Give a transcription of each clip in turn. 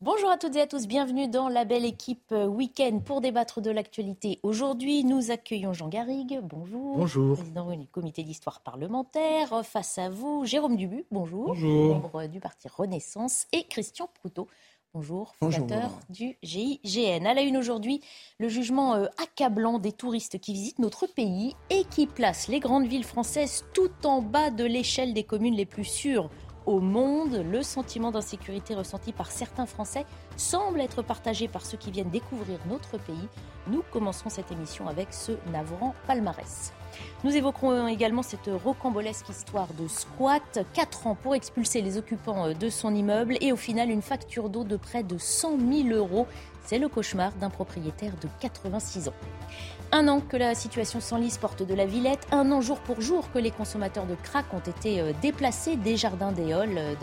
Bonjour à toutes et à tous, bienvenue dans la belle équipe euh, week-end pour débattre de l'actualité. Aujourd'hui, nous accueillons Jean Garrigue, bonjour. Bonjour. Président du comité d'histoire parlementaire. Face à vous, Jérôme Dubu, bonjour. Bonjour. Membre du parti Renaissance. Et Christian Proutot, bonjour, fondateur du GIGN. À la une aujourd'hui, le jugement euh, accablant des touristes qui visitent notre pays et qui place les grandes villes françaises tout en bas de l'échelle des communes les plus sûres au monde. Le sentiment d'insécurité ressenti par certains Français semble être partagé par ceux qui viennent découvrir notre pays. Nous commencerons cette émission avec ce navrant palmarès. Nous évoquerons également cette rocambolesque histoire de squat. 4 ans pour expulser les occupants de son immeuble et au final une facture d'eau de près de 100 000 euros. C'est le cauchemar d'un propriétaire de 86 ans. Un an que la situation s'enlise porte de la Villette. Un an jour pour jour que les consommateurs de crack ont été euh, déplacés des jardins d'Éole euh,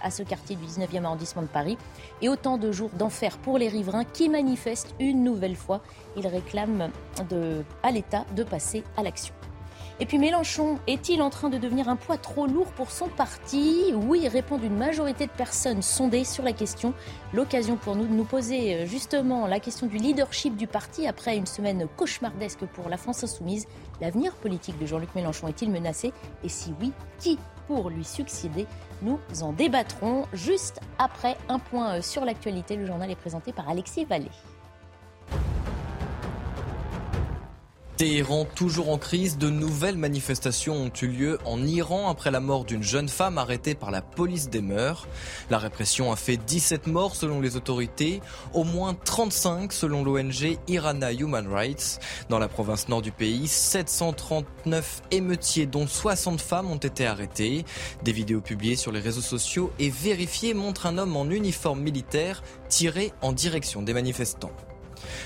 à ce quartier du 19e arrondissement de Paris. Et autant de jours d'enfer pour les riverains qui manifestent une nouvelle fois. Ils réclament à l'État de passer à l'action. Et puis Mélenchon est-il en train de devenir un poids trop lourd pour son parti Oui, répond une majorité de personnes sondées sur la question. L'occasion pour nous de nous poser euh, justement la question du leadership du parti après une semaine cauchemardesque pour la France insoumise. L'avenir politique de Jean-Luc Mélenchon est-il menacé Et si oui, qui pour lui succéder Nous en débattrons juste après un point euh, sur l'actualité. Le journal est présenté par Alexis Vallée. Téhéran toujours en crise, de nouvelles manifestations ont eu lieu en Iran après la mort d'une jeune femme arrêtée par la police des mœurs. La répression a fait 17 morts selon les autorités, au moins 35 selon l'ONG Irana Human Rights. Dans la province nord du pays, 739 émeutiers dont 60 femmes ont été arrêtés. Des vidéos publiées sur les réseaux sociaux et vérifiées montrent un homme en uniforme militaire tiré en direction des manifestants.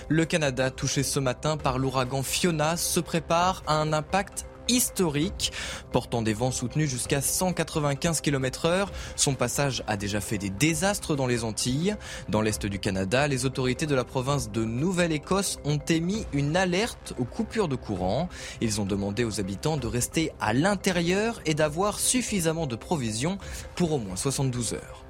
Le Canada, touché ce matin par l'ouragan Fiona, se prépare à un impact historique, portant des vents soutenus jusqu'à 195 km heure. Son passage a déjà fait des désastres dans les Antilles. Dans l'est du Canada, les autorités de la province de Nouvelle-Écosse ont émis une alerte aux coupures de courant. Ils ont demandé aux habitants de rester à l'intérieur et d'avoir suffisamment de provisions pour au moins 72 heures.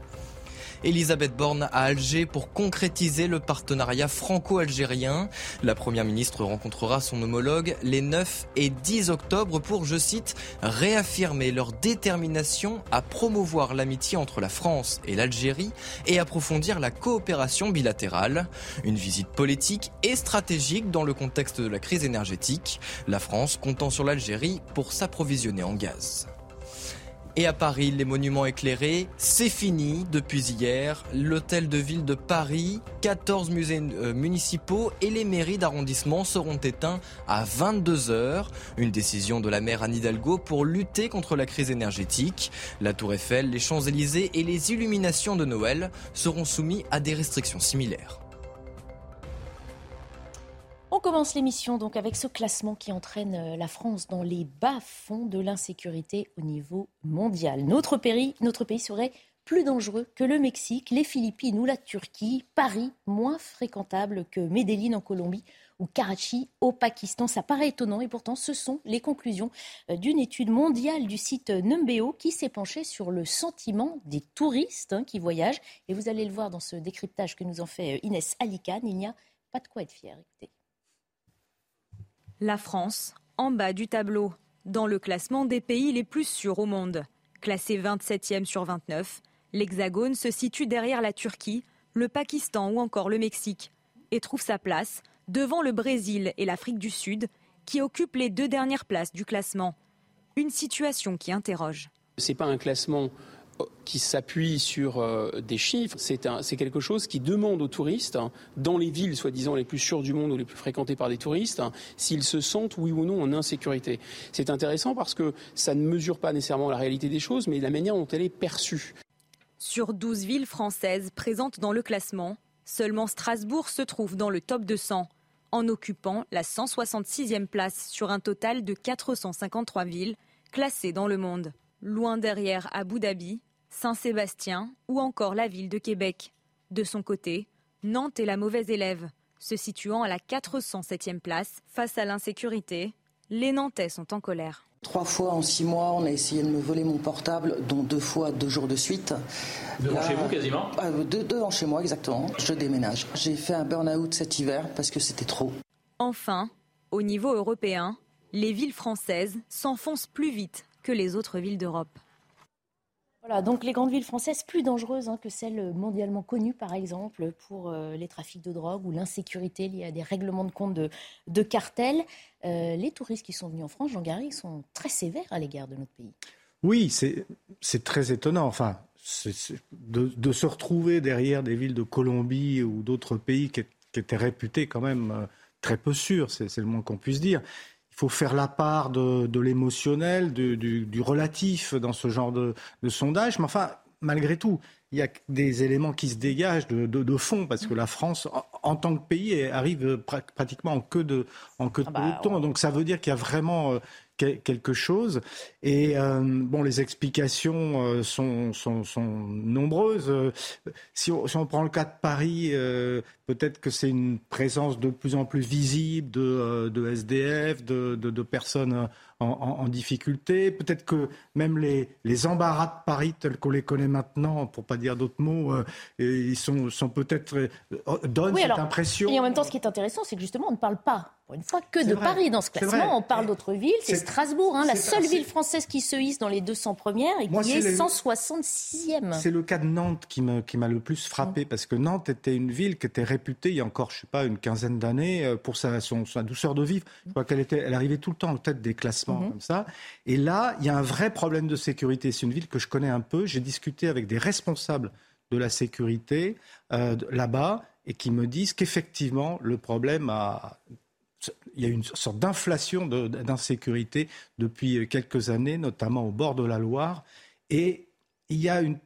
Elisabeth Borne à Alger pour concrétiser le partenariat franco-algérien. La Première ministre rencontrera son homologue les 9 et 10 octobre pour, je cite, réaffirmer leur détermination à promouvoir l'amitié entre la France et l'Algérie et approfondir la coopération bilatérale. Une visite politique et stratégique dans le contexte de la crise énergétique, la France comptant sur l'Algérie pour s'approvisionner en gaz. Et à Paris, les monuments éclairés, c'est fini depuis hier. L'hôtel de ville de Paris, 14 musées euh, municipaux et les mairies d'arrondissement seront éteints à 22 heures. Une décision de la maire Anne Hidalgo pour lutter contre la crise énergétique. La Tour Eiffel, les Champs-Élysées et les illuminations de Noël seront soumis à des restrictions similaires. On commence l'émission donc avec ce classement qui entraîne euh, la France dans les bas-fonds de l'insécurité au niveau mondial. Notre pays, serait plus dangereux que le Mexique, les Philippines ou la Turquie. Paris, moins fréquentable que Medellín en Colombie ou Karachi au Pakistan. Ça paraît étonnant et pourtant ce sont les conclusions euh, d'une étude mondiale du site Numbeo qui s'est penchée sur le sentiment des touristes hein, qui voyagent. Et vous allez le voir dans ce décryptage que nous en fait euh, Inès Alicane. Il n'y a pas de quoi être fier. La France, en bas du tableau, dans le classement des pays les plus sûrs au monde. Classé 27e sur 29, l'Hexagone se situe derrière la Turquie, le Pakistan ou encore le Mexique, et trouve sa place devant le Brésil et l'Afrique du Sud, qui occupent les deux dernières places du classement. Une situation qui interroge. Ce pas un classement qui s'appuie sur euh, des chiffres, c'est quelque chose qui demande aux touristes, hein, dans les villes soi-disant les plus sûres du monde ou les plus fréquentées par des touristes, hein, s'ils se sentent oui ou non en insécurité. C'est intéressant parce que ça ne mesure pas nécessairement la réalité des choses, mais la manière dont elle est perçue. Sur 12 villes françaises présentes dans le classement, seulement Strasbourg se trouve dans le top 200, en occupant la 166e place sur un total de 453 villes classées dans le monde loin derrière Abu Dhabi, Saint-Sébastien ou encore la ville de Québec. De son côté, Nantes est la mauvaise élève, se situant à la 407e place face à l'insécurité. les Nantais sont en colère. Trois fois en six mois, on a essayé de me voler mon portable, dont deux fois deux jours de suite. Deux chez vous quasiment? euh, deux, deux ans chez moi exactement. Je déménage. J'ai fait un burn-out cet hiver parce que c'était trop. Enfin, au niveau européen, les villes françaises s'enfoncent plus vite que les autres villes d'Europe. Voilà, donc les grandes villes françaises plus dangereuses hein, que celles mondialement connues, par exemple, pour euh, les trafics de drogue ou l'insécurité liée à des règlements de compte de, cartels. Euh, les touristes qui sont venus en France, Jean Garry, sont très sévères à l'égard de notre pays. Oui, c'est très étonnant. Enfin, de, se retrouver derrière des villes de Colombie ou d'autres pays qui, qui, étaient réputés quand même euh, très peu sûrs, c'est le moins qu'on puisse dire il faut faire la part de, l'émotionnel, du, relatif dans ce genre de, sondage. Mais enfin, malgré tout, il y a des éléments qui se dégagent de, fond, parce que la France, en, tant que pays, arrive pratiquement en queue de, en queue de ah bah, peloton. Donc ça veut dire qu'il y a vraiment euh, quelque chose. Et euh, bon, les explications euh, sont, sont, sont, nombreuses. Euh, si on, si on, prend le cas de Paris, peut-être que c'est une présence de plus en plus visible de, SDF, de, de personnes en, difficulté. Peut-être que même les, les, embarras de Paris tels qu'on les connaît maintenant, pour pas dire d'autres mots, ils sont, sont peut-être donnent cette impression. Et en même temps, ce qui est intéressant, c'est que justement, on ne parle pas une fois que de Paris dans ce classement. On parle d'autres villes. C'est Strasbourg, hein, la seule ville française qui se hisse dans les 200 premières et qui est, 166e. C'est le cas de Nantes qui m'a le plus frappé parce que Nantes était une ville qui était réputée il y a encore, je sais pas, une quinzaine d'années euh, pour sa, douceur de vivre. Je crois qu'elle était, elle arrivait tout le temps en tête des classements mhm. comme ça. Et là, il y a un vrai problème de sécurité. C'est une ville que je connais un peu. J'ai discuté avec des responsables de la sécurité euh, là-bas et qui me disent qu'effectivement, le problème a il y a une sorte d'inflation d'insécurité depuis quelques années, notamment au bord de la Loire. Et il y a une,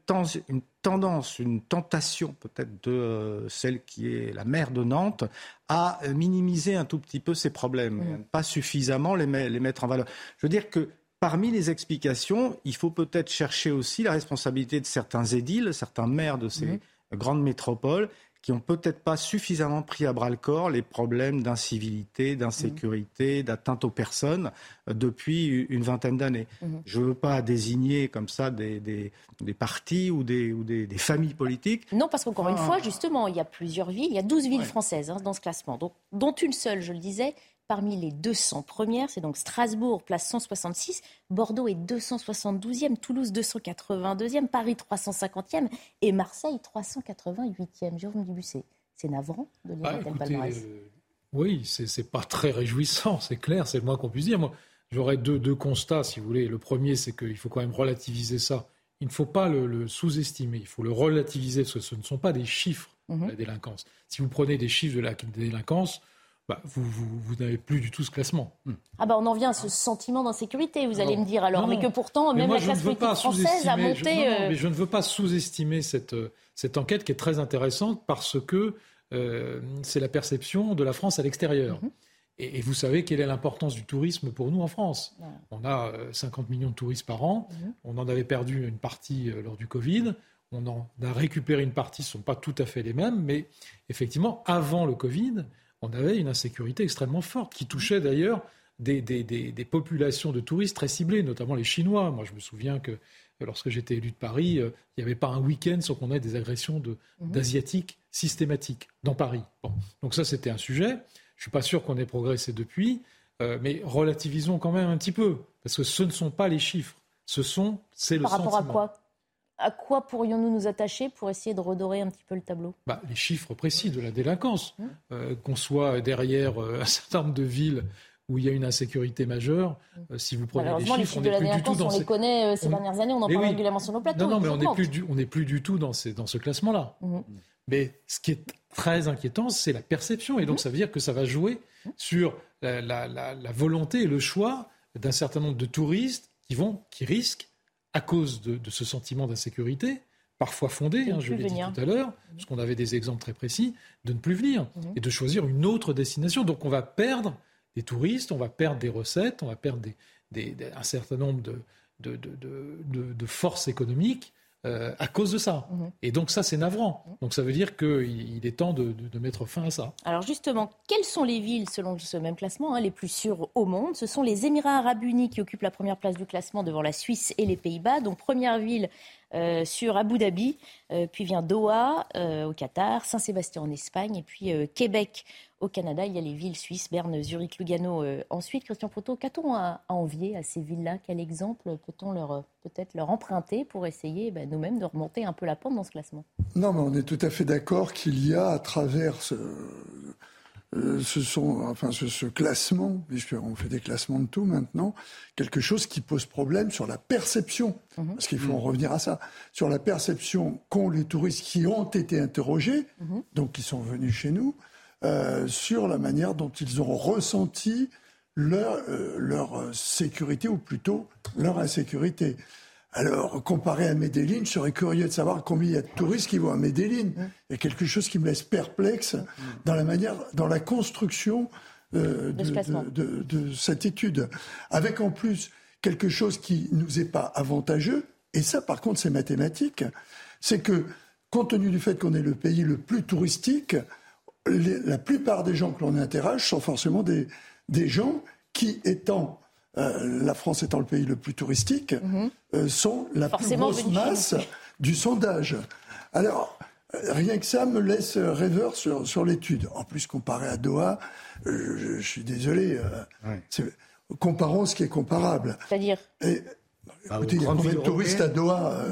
tendance, une tentation peut-être de euh, celle qui est la maire de Nantes à minimiser un tout petit peu ces problèmes, mmh. pas suffisamment les, mettre en valeur. Je veux dire que parmi les explications, il faut peut-être chercher aussi la responsabilité de certains édiles, certains maires de ces mmh. grandes métropoles qui n'ont peut-être pas suffisamment pris à bras le corps les problèmes d'incivilité, d'insécurité, mmh. d'atteinte aux personnes euh, depuis une vingtaine d'années. Mmh. Je ne veux pas désigner comme ça des, des, partis ou, des, ou des, familles politiques. Non, parce qu'encore une ah. fois, justement, il y a plusieurs villes, il y a 12 villes françaises hein, dans ce classement, dont une seule, je le disais, parmi les 200 premières. C'est donc Strasbourg, place 166. Bordeaux est 272e, Toulouse 282e, Paris 350e et Marseille 388e. Jérôme Dubussé, c'est navrant de lire ah, palmarès. Euh, oui, c'est pas très réjouissant, c'est clair, c'est le moins qu'on puisse dire. Moi, j'aurais deux, deux, constats, si vous voulez. Le premier, c'est qu'il faut quand même relativiser ça. Il ne faut pas le, sous-estimer, il faut le relativiser, parce que ce ne sont pas des chiffres, mhm. la délinquance. Si vous prenez des chiffres de la délinquance, bah, vous, vous, n'avez plus du tout ce classement. Hmm. Ah bah on en vient à ce sentiment d'insécurité, vous allez me dire alors, mais que pourtant même la classe politique française a monté. Je, euh, mais je ne veux pas sous-estimer cette, euh, cette enquête qui est très intéressante parce que euh, c'est la perception de la France à l'extérieur. Mhm. et, vous savez quelle est l'importance du tourisme pour nous en France. On a 50 millions de touristes par an, mhm. on en avait perdu une partie lors du Covid, on en a récupéré une partie, ce ne sont pas tout à fait les mêmes, mais effectivement, avant le Covid, on avait une insécurité extrêmement forte qui touchait d'ailleurs des, populations de touristes très ciblées, notamment les Chinois. Moi, je me souviens que lorsque j'étais élu de Paris, euh, il n'y avait pas un week-end sans qu'on ait des agressions mhm. d'Asiatiques systématiques dans Paris. Donc ça, c'était un sujet. Je ne suis pas sûr qu'on ait progressé depuis, euh, mais relativisons quand même un petit peu, parce que ce ne sont pas les chiffres, ce sont, c'est le Par rapport à quoi? À quoi pourrions-nous nous attacher pour essayer de redorer un petit peu le tableau? Bah, Les chiffres précis de la délinquance. Mmh. Euh, qu'on soit derrière euh, un certain nombre de villes où il y a une insécurité majeure, mmh. euh, si vous prenez les chiffres, les chiffres de la délinquance, on les connaît ces dernières années, on en parle régulièrement sur nos plateaux. Non, non, mais on n'est plus, du, plus du tout dans, dans ce classement-là. Mmh. Mais ce qui est très inquiétant, c'est la perception. Et donc, ça veut dire que ça va jouer sur la, la volonté et le choix d'un certain nombre de touristes qui, vont, qui risquent à cause de, ce sentiment d'insécurité, parfois fondé, hein, je l'ai dit tout à l'heure, parce qu'on avait des exemples très précis, de ne plus venir mhm. et de choisir une autre destination. Donc on va perdre des touristes, on va perdre des recettes, on va perdre un certain nombre de, forces économiques euh, à cause de ça. Mhm. Et donc ça, c'est navrant. Donc ça veut dire qu'il est temps de, mettre fin à ça. Alors justement, quelles sont les villes, selon ce même classement, hein, les plus sûres au monde? Ce sont les Émirats arabes unis qui occupent la première place du classement devant la Suisse et les Pays-Bas. Donc première ville euh, sur Abu Dhabi, euh, puis vient Doha au Qatar, Saint-Sébastien en Espagne, et puis Québec au Canada, il y a les villes suisses, Berne, Zurich, Lugano. Euh, ensuite, Christian Proto, qu'a-t-on à, envier à ces villes-là? Quel exemple peut-on leur, euh, peut-être leur emprunter pour essayer ben, nous-mêmes de remonter un peu la pente dans ce classement? Non, mais on est tout à fait d'accord qu'il y a à travers ce, euh, sont, enfin, ce, classement, puisqu'on fait des classements de tout maintenant, quelque chose qui pose problème sur la perception, mhm. parce qu'il faut en revenir à ça, sur la perception qu'ont les touristes qui ont été interrogés, mhm. donc qui sont venus chez nous, euh, sur la manière dont ils ont ressenti leur, euh, leur sécurité, ou plutôt leur insécurité. Alors, comparé à Medellin, je serais curieux de savoir combien il y a de touristes qui vont à Medellin. Il y a quelque chose qui me laisse perplexe dans la manière, dans la construction euh, de, de, cette étude. Avec en plus quelque chose qui nous est pas avantageux, et ça par contre c'est mathématique, c'est que compte tenu du fait qu'on est le pays le plus touristique, la plupart des gens que l'on interroge sont forcément des, des gens qui, étant euh, la France étant le pays le plus touristique, mhm. euh, sont la plus grosse masse du sondage. Alors, rien que ça me laisse rêveur sur, sur l'étude. En plus, comparé à Doha, je, suis désolé, euh, comparons ce qui est comparable. C'est-à-dire bah, Écoutez, il y a combien de touristes à Doha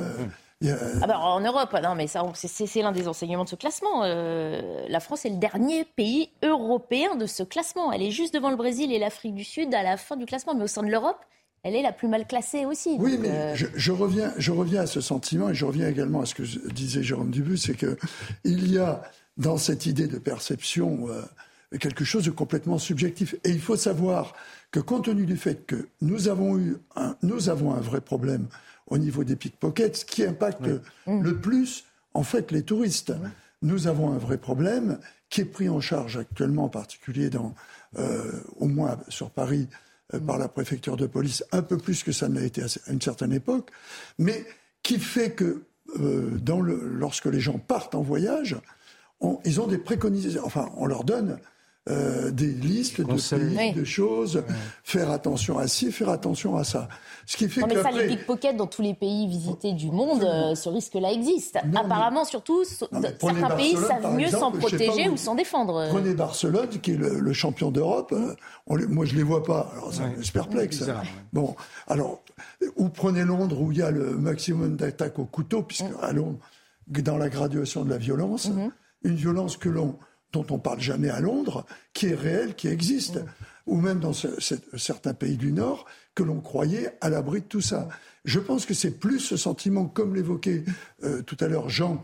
ah bah, en Europe, non, mais c'est l'un des enseignements de ce classement. Euh, la France est le dernier pays européen de ce classement. Elle est juste devant le Brésil et l'Afrique du Sud à la fin du classement, mais au sein de l'Europe, elle est la plus mal classée aussi. Oui, mais euh, je, reviens, je reviens à ce sentiment et je reviens également à ce que disait Jérôme Dubus, c'est que il y a dans cette idée de perception euh, quelque chose de complètement subjectif. Et il faut savoir que compte tenu du fait que nous avons eu un, nous avons un vrai problème au niveau des pickpockets, ce qui impacte mmh. le plus, en fait, les touristes. Nous avons un vrai problème qui est pris en charge actuellement, en particulier dans, euh, au moins sur Paris, euh, par la préfecture de police, un peu plus que ça ne l'a été à une certaine époque, mais qui fait que euh, dans le, lorsque les gens partent en voyage, ils ont des préconisations, enfin, on leur donne euh, des listes de pays, de choses, faire attention à ci, faire attention à ça. Ce qui fait non, mais ça, les pickpockets dans tous les pays visités du monde, euh, ce risque-là existe. Apparemment, surtout, certains pays savent mieux s'en protéger ou s'en défendre. Prenez Barcelone, qui est le, champion d'Europe. Euh, moi, je les vois pas. Alors, ça me perplexe. Bon, alors, ou prenez Londres, où il y a le maximum d'attaques au couteau, puisque mm. à Londres, dans la graduation de la violence, mm-hmm. une violence que l'on dont on parle jamais à Londres, qui est réel, qui existe, ou même dans certains pays du Nord, que l'on croyait à l'abri de tout ça. Je pense que c'est plus ce sentiment, comme l'évoquait euh, tout à l'heure Jean,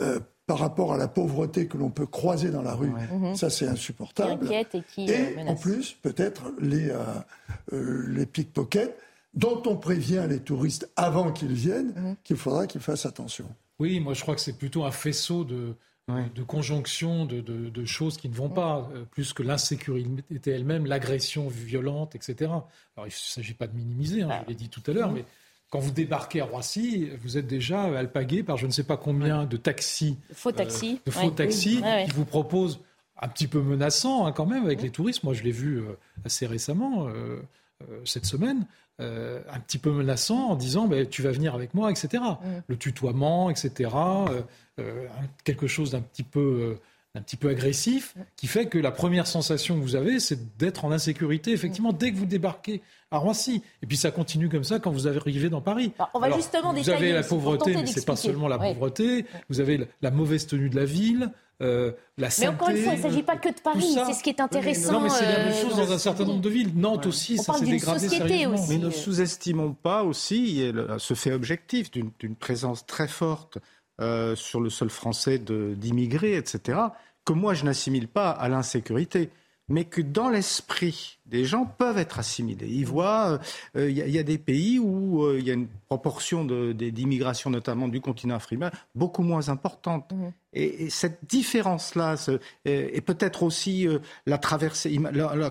euh, par rapport à la pauvreté que l'on peut croiser dans la rue. Mhm. Ça, c'est insupportable. et qui et en plus, peut-être les, euh, les pickpockets dont on prévient les touristes avant qu'ils viennent, mhm. qu'il faudra qu'ils fassent attention. Oui, moi je crois que c'est plutôt un faisceau de, de conjonction de, de, choses qui ne vont pas, euh, plus que l'insécurité elle-même, l'agression violente, etc. Alors il ne s'agit pas de minimiser, hein, je l'ai dit tout à l'heure, mais quand vous débarquez à Roissy, vous êtes déjà alpagué par je ne sais pas combien de taxis, faux taxis, euh, de faux taxis qui vous proposent un petit peu menaçant hein, quand même avec les touristes. Moi, je l'ai vu euh, assez récemment cette semaine. Euh, un petit peu menaçant en disant ben, tu vas venir avec moi, etc. Mm. Le tutoiement, etc. Euh, euh, quelque chose d'un petit peu un petit peu agressif, mm. qui fait que la première sensation que vous avez, c'est d'être en insécurité, effectivement, dès que vous débarquez à Roissy. Et puis ça continue comme ça quand vous arrivez dans Paris. Bah, on va justement vous avez la pauvreté, mais c'est pas seulement la pauvreté. Vous avez la mauvaise tenue de la ville. Euh, la santé, mais encore une fois, il ne s'agit pas que de Paris, c'est ce qui est intéressant. Non, mais c'est la même chose dans un certain nombre de villes. Nantes aussi, ça s'est dégradé sérieusement. Mais ne sous-estimons pas aussi ce fait objectif d'une présence très forte euh, sur le sol français d'immigrés, etc., que moi je n'assimile pas à l'insécurité. mais que dans l'esprit des gens peuvent être assimilés. Ils voient, il euh, y, a des pays où il y a une proportion d'immigration, notamment du continent africain, beaucoup moins importante. Mmh. Et, cette différence-là, et, peut-être aussi la traversée,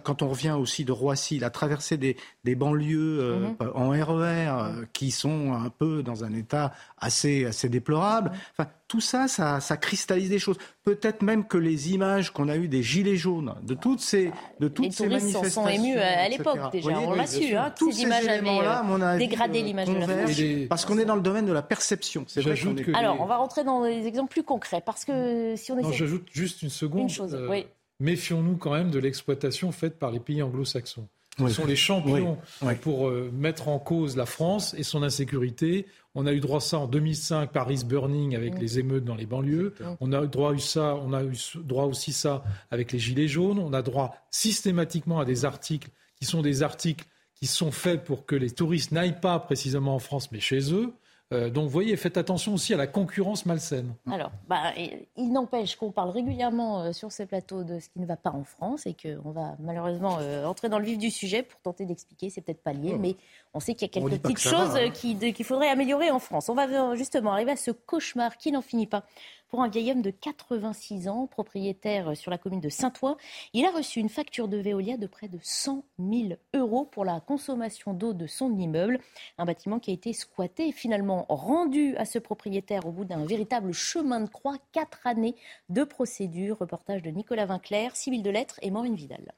quand on revient aussi de Roissy, la traversée des, banlieues mmh. en RER, qui sont un peu dans un état assez, assez déplorable. Enfin, tout ça, ça, ça cristallise des choses. Peut-être même que les images qu'on a eues des gilets jaunes, de toutes ces, de toutes ces manifestations, émus à l'époque déjà. on l'a su. Hein, Tous ces, images avaient dégradé l'image de la France. Parce qu'on est dans le domaine de la perception. C'est vrai Alors, on va rentrer dans des exemples plus concrets parce que si on essaie... j'ajoute juste une seconde. Une chose, euh, Méfions-nous quand même de l'exploitation faite par les pays anglo-saxons. Ce sont les champions pour euh, mettre en cause la France et son insécurité. On a eu droit à ça en 2005, Paris Burning avec les émeutes dans les banlieues. On a eu droit à ça, on a eu droit aussi ça avec les gilets jaunes. On a droit systématiquement à des articles qui sont des articles qui sont faits pour que les touristes n'aillent pas précisément en France, mais chez eux. Euh, donc, vous voyez, faites attention aussi à la concurrence malsaine. Alors, bah, il n'empêche qu'on parle régulièrement euh, sur ces plateaux de ce qui ne va pas en France et qu'on va malheureusement euh, entrer dans le vif du sujet pour tenter d'expliquer. C'est peut-être pas lié, mais on sait qu'il y a quelques petites choses hein. qu'il faudrait améliorer en France. On va justement arriver à ce cauchemar qui n'en finit pas pour un vieil homme de 86 ans, propriétaire sur la commune de Saint-Ouen. Il a reçu une facture de Veolia de près de 100 000 euros pour la consommation d'eau de son immeuble. Un bâtiment qui a été squatté et finalement rendu à ce propriétaire au bout d'un véritable chemin de croix. Quatre années de procédure. Reportage de Nicolas Vinclair, civil de lettres et Maureen Vidal.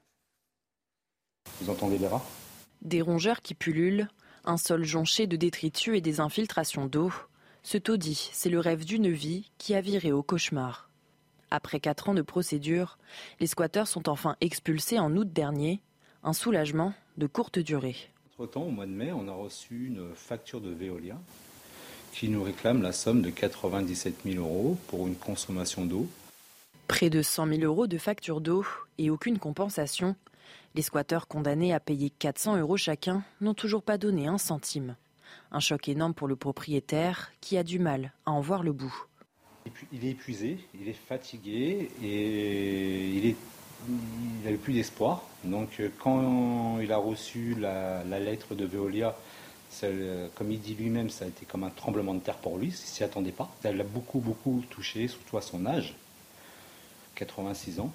Vous entendez les rats? Des rongeurs qui pullulent, un sol jonché de détritus et des infiltrations d'eau. Ce taudis, c'est le rêve d'une vie qui a viré au cauchemar. Après quatre ans de procédure, les squatteurs sont enfin expulsés en août dernier. Un soulagement de courte durée. Entre-temps, au mois de mai, on a reçu une facture de Veolia qui nous réclame la somme de 97 000 euros pour une consommation d'eau. Près de 100 000 euros de facture d'eau et aucune compensation. Les squatteurs condamnés à payer 400 euros chacun n'ont toujours pas donné un centime. Un choc énorme pour le propriétaire qui a du mal à en voir le bout. Il est épuisé, il est fatigué et il n'avait plus d'espoir. Donc euh, quand il a reçu la, lettre de Veolia, comme il dit lui-même, ça a été comme un tremblement de terre pour lui, il s'y attendait pas. Ça l'a beaucoup, beaucoup touché, surtout à son âge, 86 ans.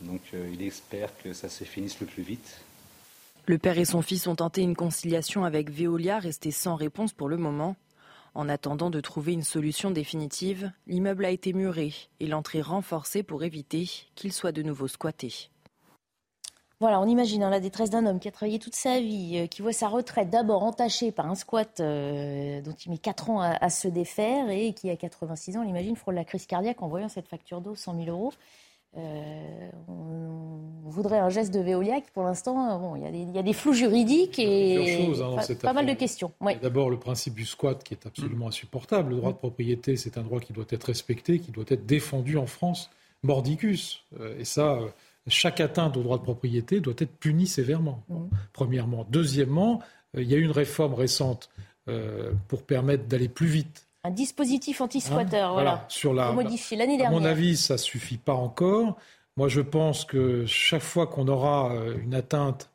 Donc euh, il espère que ça se finisse le plus vite. Le père et son fils ont tenté une conciliation avec Veolia, restée sans réponse pour le moment. En attendant de trouver une solution définitive, l'immeuble a été muré et l'entrée renforcée pour éviter qu'il soit de nouveau squatté. Voilà, on imagine hein, la détresse d'un homme qui a travaillé toute sa vie, euh, qui voit sa retraite d'abord entachée par un squat euh, dont il met 4 ans à, se défaire et qui, à 86 ans, on l'imagine, frôle la crise cardiaque en voyant cette facture d'eau, 100 000 euros. Euh, on voudrait un geste de Veolia qui, pour l'instant, bon, il y, a des flous juridiques et hein, pas, mal de questions. D'abord, le principe du squat qui est absolument insupportable. Le droit de propriété, c'est un droit qui doit être respecté, qui doit être défendu en France, mordicus. Euh, et ça, euh, chaque atteinte au droit de propriété doit être punie sévèrement, mmh. premièrement. Deuxièmement, il y a eu une réforme récente pour permettre d'aller plus vite un dispositif anti-squatter, hein, voilà, sur la, modifié l'année dernière. À mon avis, ça suffit pas encore. Moi, je pense que chaque fois qu'on aura euh, une atteinte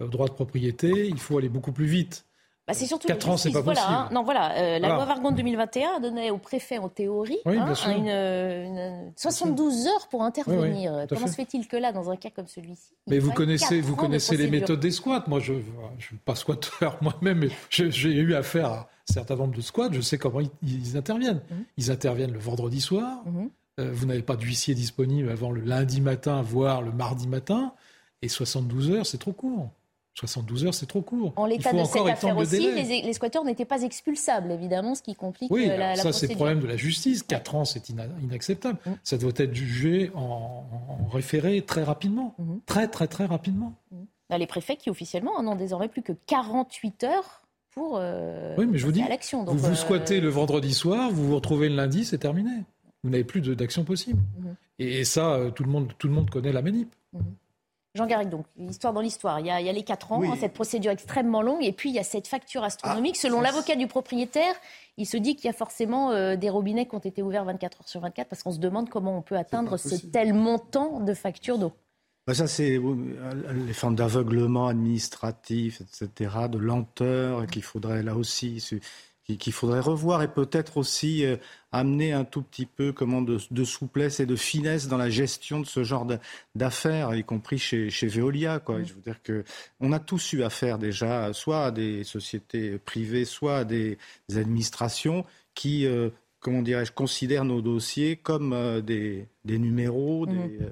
au droit de propriété, il faut aller beaucoup plus vite. Bah, c'est surtout 4 ans, c'est pas voilà, hein. Non, voilà, euh, la loi Vargon 2021 a donné au préfet en théorie hein, une, 72 heures pour intervenir. Comment se fait-il que là, dans un cas comme celui-ci, Mais vous connaissez, vous connaissez les méthodes des squats. Moi, je ne suis pas squatteur moi-même, mais j'ai eu affaire à certain nombre de squats, je sais comment ils, interviennent. Mhm. Ils interviennent le vendredi soir. Mhm. Euh, vous n'avez pas d'huissier disponible avant le lundi matin, voire le mardi matin. Et 72 heures, c'est trop court. 72 heures, c'est trop court. En l'état de cette affaire aussi, les, squatteurs n'étaient pas expulsables, évidemment, ce qui complique oui, euh, la, ça, c'est le problème de la justice. 4 ans, c'est inacceptable. Mhm. Ça doit être jugé en, référé très rapidement. Très, très, très rapidement. Bah, les préfets qui, officiellement, n'ont désormais plus que 48 heures pour euh, oui, mais je vous dis, l'action. Vous vous squattez euh, le vendredi soir, vous vous retrouvez le lundi, c'est terminé. Vous n'avez plus d'action possible. Mhm. Et, ça, euh, tout le, monde, tout le monde connaît la manip. Mhm. Jean Garrigue, donc, l'histoire dans l'histoire. Il, y a, les 4 ans, cette procédure extrêmement longue, et puis il y a cette facture astronomique. Ah, Selon l'avocat du propriétaire, il se dit qu'il y a forcément des robinets qui ont été ouverts 24 heures sur 24, parce qu'on se demande comment on peut atteindre ce tel montant de facture d'eau. Bah, ça, c'est les formes d'aveuglement administratif, etc., de lenteur qu'il faudrait là aussi qu'il faudrait revoir et peut-être aussi euh, amener un tout petit peu comment, de, souplesse et de finesse dans la gestion de ce genre d'affaires, y compris chez, chez Veolia. Quoi. Je veux dire que on a tous eu affaire déjà, soit à des sociétés privées, soit à des, administrations qui euh, comment dirais-je, considère nos dossiers comme euh, des, numéros, mhm. euh,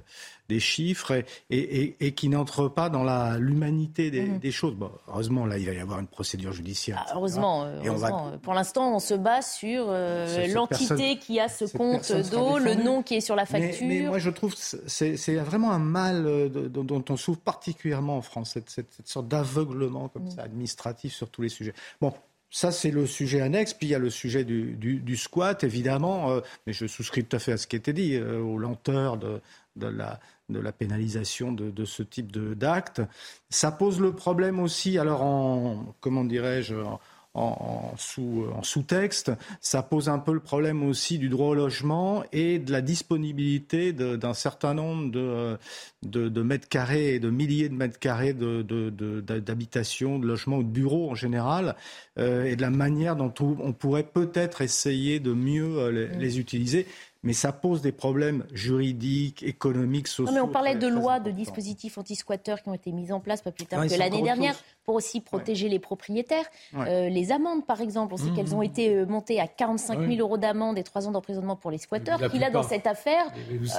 des, chiffres, et, qui n'entrent pas dans l'humanité des, mhm. choses. heureusement, là, il va y avoir une procédure judiciaire. Ah, heureusement, pour l'instant, on se base sur euh, l'entité qui a ce compte d'eau, le nom qui est sur la facture. Mais, moi, je trouve que c'est vraiment un mal dont on souffre particulièrement en France, cette, sorte d'aveuglement comme mhm. ça, administratif sur tous les sujets. Bon, ça, c'est le sujet annexe. Puis il y a le sujet du, squat, évidemment. Euh, mais je souscris tout à fait à ce qui était dit, euh, aux lenteurs de, la, de la pénalisation de, ce type d'acte. Ça pose le problème aussi, alors en, comment dirais-je, sous, en sous-texte, ça pose un peu le problème aussi du droit au logement et de la disponibilité d'un certain nombre de, de, mètres carrés et de milliers de mètres carrés d'habitations, de, de, logements ou de bureaux en général, euh, et de la manière dont on pourrait peut-être essayer de mieux euh, les, les utiliser mais ça pose des problèmes juridiques, économiques, sociaux. Non, mais on parlait de lois, de dispositifs anti-squatteurs qui ont été mis en place pas plus tard que l'année dernière pour aussi protéger les propriétaires. Euh, les amendes, par exemple, on sait qu'elles ont mmh. été euh, montées à 45 000 euros d'amende et 3 ans d'emprisonnement pour les squatteurs. Qui là, dans cette affaire,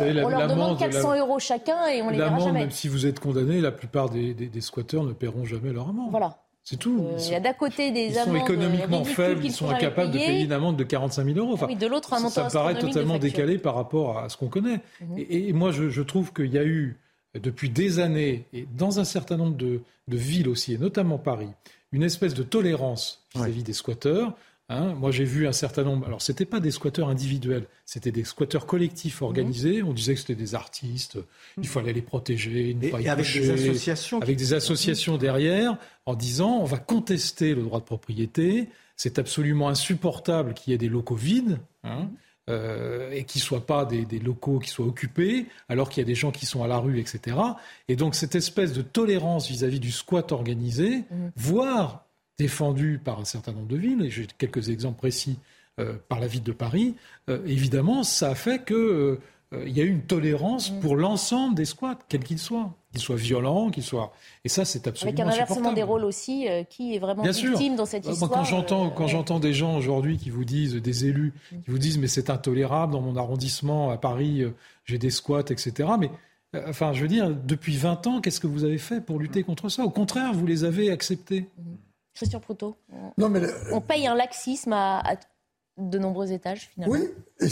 euh, on leur demande 400 euros chacun et on les verra jamais. Même si vous êtes condamné, la plupart des, des squatteurs ne paieront jamais leur amende. Voilà. C'est tout. Euh, il y a d'à côté des ils amendes. sont économiquement faibles, ils sont incapables de payer une amende de 45 000 euros. Enfin, oui, de l'autre, un montant Ça, paraît totalement décalé par rapport à ce qu'on connaît. Mhm. et, moi, je, trouve qu'il y a eu, depuis des années, et dans un certain nombre de, villes aussi, et notamment Paris, une espèce de tolérance vis-à-vis des squatteurs. Hein. moi, j'ai vu un certain nombre. Alors, c'était pas des squatteurs individuels, c'était des squatteurs collectifs organisés. On disait que c'était des artistes. Il fallait les protéger, ne pas y avec des associations, avec des associations derrière, en disant on va contester le droit de propriété. C'est absolument insupportable qu'il y ait des locaux vides. Hein, euh, et qui ne soient pas des, locaux qui soient occupés, alors qu'il y a des gens qui sont à la rue, etc. Et donc cette espèce de tolérance vis-à-vis du squat organisé, mmh. voire défendu par un certain nombre de villes, et j'ai quelques exemples précis euh, par la ville de Paris, euh, évidemment, ça a fait qu'il euh, y a eu une tolérance mm. pour l'ensemble des squats, quels qu'ils soient, qu'ils soient violents, qu'ils soient. Et ça, c'est absolument Avec un inversement des rôles aussi, qui est vraiment victime dans cette histoire. quand j'entends, quand j'entends des gens aujourd'hui qui vous disent, des élus, mm. qui vous disent, mais c'est intolérable dans mon arrondissement à Paris, j'ai des squats, etc. Mais Enfin, je veux dire, depuis 20 ans, qu'est-ce que vous avez fait pour lutter contre ça? Au contraire, vous les avez acceptés. Christian Proutot. Non, mais on paye un laxisme à, de nombreux étages, finalement. Oui, et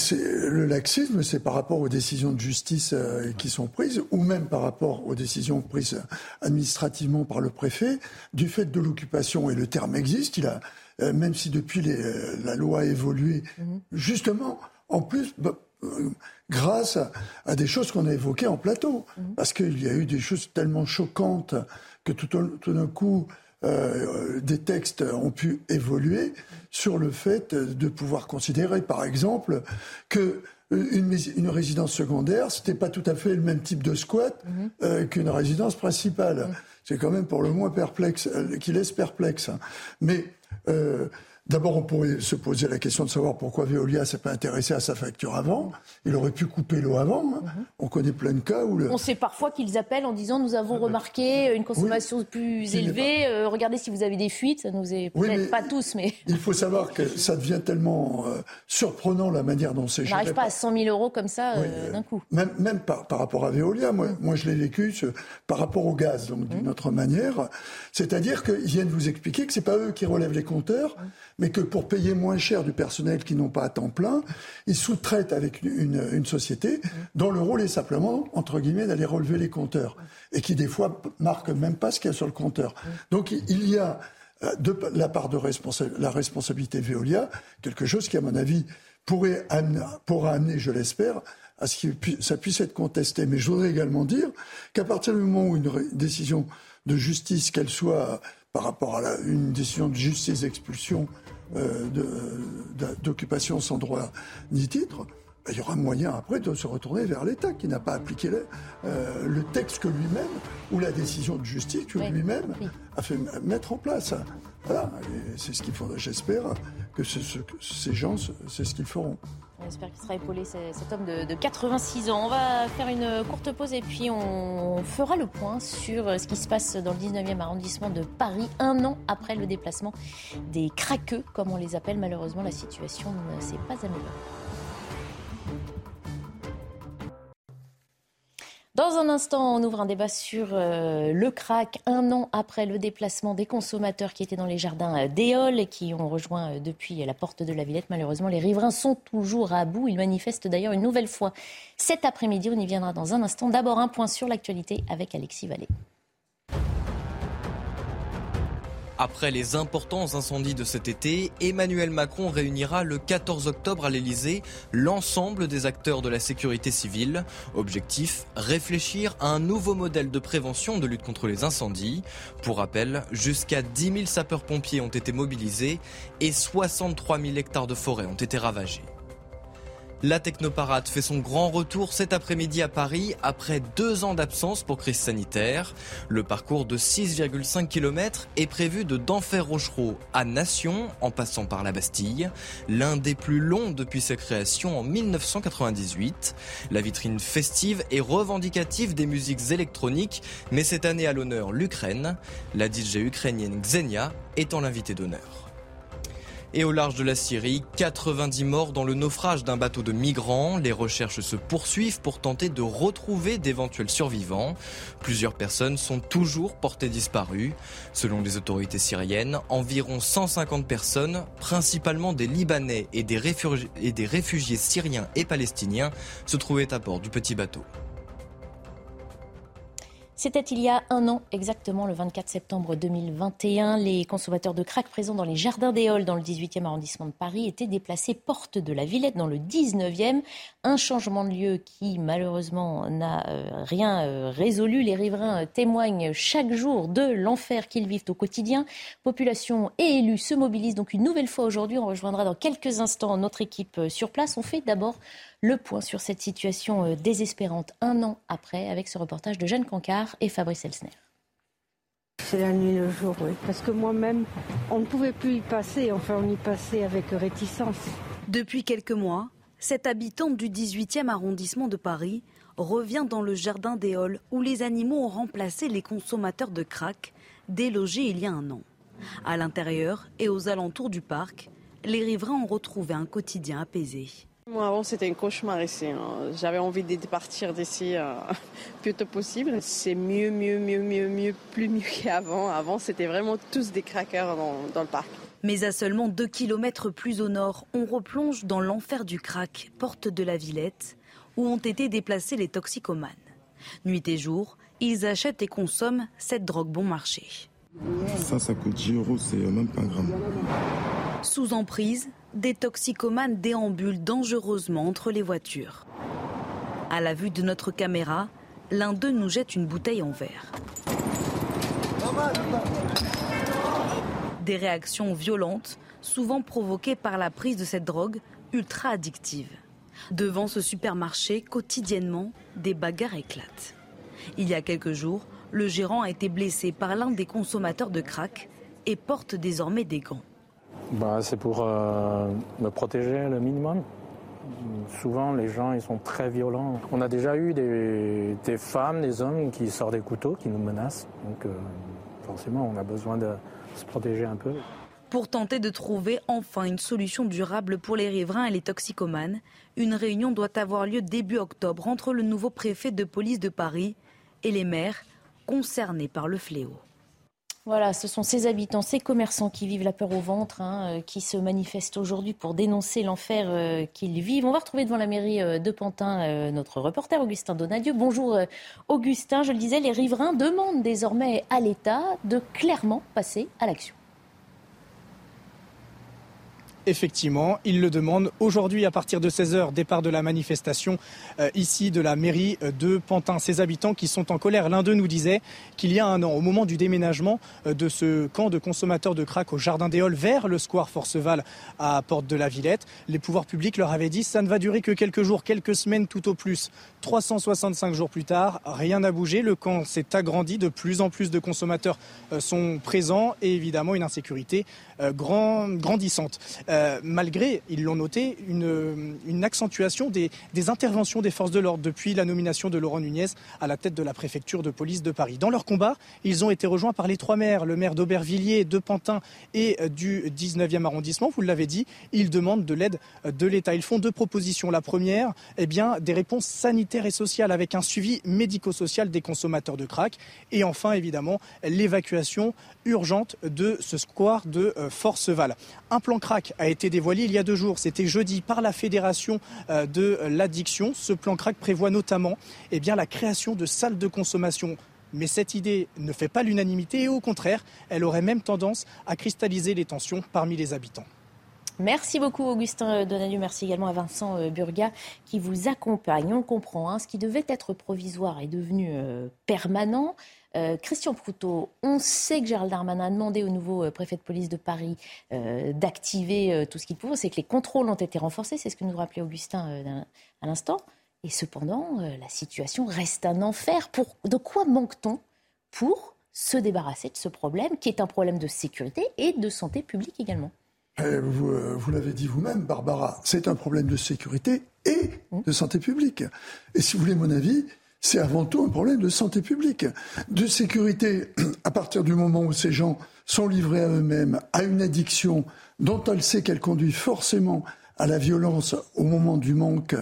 le laxisme, c'est par rapport aux décisions de justice euh, qui sont prises, ou même par rapport aux décisions prises administrativement par le préfet, du fait de l'occupation, et le terme existe, il a, euh, même si depuis les, euh, la loi a évolué, mhm. justement, en plus, bah, grâce à, des choses qu'on a évoquées en plateau, mhm. parce qu'il y a eu des choses tellement choquantes que tout, tout d'un coup, euh, des textes ont pu évoluer sur le fait de pouvoir considérer, par exemple, que une, une résidence secondaire, c'était pas tout à fait le même type de squat mhm. euh, qu'une résidence principale. Mhm. C'est quand même pour le moins perplexe, euh, qui laisse perplexe. Mais D'abord, on pourrait se poser la question de savoir pourquoi Veolia s'est pas intéressé à sa facture avant. Il aurait pu couper l'eau avant. Hein. Mhm. On connaît plein de cas où... Le... On sait parfois qu'ils appellent en disant nous avons remarqué une consommation plus élevée. Euh, regardez si vous avez des fuites. Ça nous est peut-être pas tous, mais... Il faut savoir que ça devient tellement euh, surprenant la manière dont c'est géré. On n'arrive pas à 100 000 euros comme ça euh, d'un coup. Même, même par, par, rapport à Veolia, moi, moi je l'ai vécu par rapport au gaz, donc d'une mhm. autre manière. C'est-à-dire qu'ils viennent vous expliquer que c'est pas eux qui relèvent les compteurs. Mais que pour payer moins cher du personnel qui n'ont pas à temps plein, ils sous-traitent avec une, une, société dont le rôle est simplement, entre guillemets, d'aller relever les compteurs et qui des fois marque même pas ce qu'il y a sur le compteur. Donc il y a euh, de la part de la responsabilité Veolia quelque chose qui, à mon avis, pourrait amener, pourra amener, je l'espère, à ce que ça puisse être contesté. Mais je voudrais également dire qu'à partir du moment où une décision de justice, qu'elle soit par rapport à une décision de justice d'expulsion euh, d'occupation sans droit ni titre, ben, il y aura moyen après de se retourner vers l'État qui n'a pas appliqué le, euh, le texte que lui-même, ou la décision de justice que lui-même a fait mettre en place. Voilà, c'est ce qu'il faudra, j'espère que, ce, que ces gens, c'est ce qu'ils feront. On espère qu'il sera épaulé, cet homme de, 86 ans. On va faire une courte pause et puis on fera le point sur ce qui se passe dans le 19e arrondissement de Paris, un an après le déplacement des craqueux, comme on les appelle. Malheureusement, la situation ne s'est pas améliorée. Dans un instant, on ouvre un débat sur euh, le crack, un an après le déplacement des consommateurs qui étaient dans les jardins euh, d'Éole et qui ont rejoint euh, depuis la porte de la Villette. Malheureusement, les riverains sont toujours à bout. Ils manifestent d'ailleurs une nouvelle fois cet après-midi. On y viendra dans un instant. D'abord, un point sur l'actualité avec Alexis Vallée. Après les importants incendies de cet été, Emmanuel Macron réunira le 14 octobre à l'Elysée l'ensemble des acteurs de la sécurité civile. Objectif, réfléchir à un nouveau modèle de prévention de lutte contre les incendies. Pour rappel, jusqu'à 10 000 sapeurs-pompiers ont été mobilisés et 63 000 hectares de forêt ont été ravagés. La Technoparade fait son grand retour cet après-midi à Paris après deux ans d'absence pour crise sanitaire. Le parcours de 6,5 km est prévu de d'Enfer-Rochereau à Nation en passant par la Bastille, l'un des plus longs depuis sa création en 1998. La vitrine festive et revendicative des musiques électroniques met cette année à l'honneur l'Ukraine, la DJ ukrainienne Xenia étant l'invité d'honneur. Et au large de la Syrie, 90 morts dans le naufrage d'un bateau de migrants. Les recherches se poursuivent pour tenter de retrouver d'éventuels survivants. Plusieurs personnes sont toujours portées disparues. Selon les autorités syriennes, environ 150 personnes, principalement des Libanais et des, réfugiés, syriens et palestiniens, se trouvaient à bord du petit bateau. C'était il y a un an, exactement le 24 septembre 2021. Les consommateurs de crack présents dans les jardins des Halles, dans le 18e arrondissement de Paris, étaient déplacés porte de la Villette, dans le 19e. Un changement de lieu qui, malheureusement, n'a euh, rien euh, résolu. Les riverains témoignent chaque jour de l'enfer qu'ils vivent au quotidien. Population et élus se mobilisent donc une nouvelle fois aujourd'hui. On rejoindra dans quelques instants notre équipe euh, sur place. On fait d'abord le point sur cette situation euh, désespérante un an après avec ce reportage de Jeanne Cancard et Fabrice Elsner. C'est la nuit le jour, oui. Parce que moi-même, on ne pouvait plus y passer. Enfin, on y passait avec réticence. Depuis quelques mois, cette habitante du 18e arrondissement de Paris revient dans le jardin des Halles où les animaux ont remplacé les consommateurs de crack délogés il y a un an. À l'intérieur et aux alentours du parc, les riverains ont retrouvé un quotidien apaisé. Moi, avant, c'était un cauchemar ici. Hein. J'avais envie de partir d'ici euh, plus tôt possible. C'est mieux, mieux, mieux, mieux, mieux, plus mieux qu'avant. Avant, c'était vraiment tous des craqueurs dans, le parc. Mais à seulement 2 km plus au nord, on replonge dans l'enfer du crack, porte de la Villette, où ont été déplacés les toxicomanes. Nuit et jour, ils achètent et consomment cette drogue bon marché. Ça, ça coûte 10 euros, c'est même pas un gramme. Sous emprise, des toxicomanes déambulent dangereusement entre les voitures. À la vue de notre caméra, l'un d'eux nous jette une bouteille en verre. Des réactions violentes, souvent provoquées par la prise de cette drogue ultra addictive. Devant ce supermarché, quotidiennement, des bagarres éclatent. Il y a quelques jours, le gérant a été blessé par l'un des consommateurs de crack et porte désormais des gants. Bah, c'est pour euh, me protéger le minimum. Souvent, les gens ils sont très violents. On a déjà eu des, femmes, des hommes qui sortent des couteaux, qui nous menacent. Donc, euh, forcément, on a besoin de se protéger un peu. Pour tenter de trouver enfin une solution durable pour les riverains et les toxicomanes, une réunion doit avoir lieu début octobre entre le nouveau préfet de police de Paris et les maires concernés par le fléau. Voilà, ce sont ces habitants, ces commerçants qui vivent la peur au ventre, hein, euh, qui se manifestent aujourd'hui pour dénoncer l'enfer euh, qu'ils vivent. On va retrouver devant la mairie euh, de Pantin notre reporter Augustin Donadieu. Bonjour Augustin, je le disais, les riverains demandent désormais à l'État de clairement passer à l'action. Effectivement, ils le demandent. Aujourd'hui, à partir de 16h, départ de la manifestation euh, ici de la mairie de Pantin. Ces habitants qui sont en colère, l'un d'eux nous disait qu'il y a un an, au moment du déménagement euh, de ce camp de consommateurs de crack au Jardin des Halles vers le square Forceval à Porte de la Villette, les pouvoirs publics leur avaient dit ça ne va durer que quelques jours, quelques semaines tout au plus. 365 jours plus tard, rien n'a bougé. Le camp s'est agrandi. De plus en plus de consommateurs euh, sont présents et évidemment une insécurité euh, grandissante. Euh, malgré, ils l'ont noté, une, accentuation des, interventions des forces de l'ordre depuis la nomination de Laurent Nunez à la tête de la préfecture de police de Paris. Dans leur combat, ils ont été rejoints par les trois maires, le maire d'Aubervilliers, de Pantin et du 19e arrondissement. Vous l'avez dit, ils demandent de l'aide de l'État. Ils font deux propositions. La première, eh bien, des réponses sanitaires et sociales avec un suivi médico-social des consommateurs de crack. Et enfin, évidemment, l'évacuation urgente de ce square de euh, Forceval. Un plan crack a été dévoilé il y a deux jours, c'était jeudi, par la Fédération euh, de l'addiction. Ce plan crack prévoit notamment eh la création de salles de consommation mais cette idée ne fait pas l'unanimité et au contraire, elle aurait même tendance à cristalliser les tensions parmi les habitants. Merci beaucoup Augustin Donadieu, merci également à Vincent euh, Burga qui vous accompagne. On comprend, hein, ce qui devait être provisoire est devenu permanent. Euh, Christian Proutot, on sait que Gérald Darmanin a demandé au nouveau euh, préfet de police de Paris euh, d'activer tout ce qu'il pouvait. C'est que les contrôles ont été renforcés, c'est ce que nous rappelait Augustin à l'instant. Et cependant, la situation reste un enfer. de quoi manque-t-on pour se débarrasser de ce problème, qui est un problème de sécurité et de santé publique également? Vous, vous l'avez dit vous-même, Barbara, c'est un problème de sécurité et de santé publique. Et si vous voulez mon avis, c'est avant tout un problème de santé publique, de sécurité, à partir du moment où ces gens sont livrés à eux-mêmes, à une addiction dont elle sait qu'elle conduit forcément à la violence au moment du manque,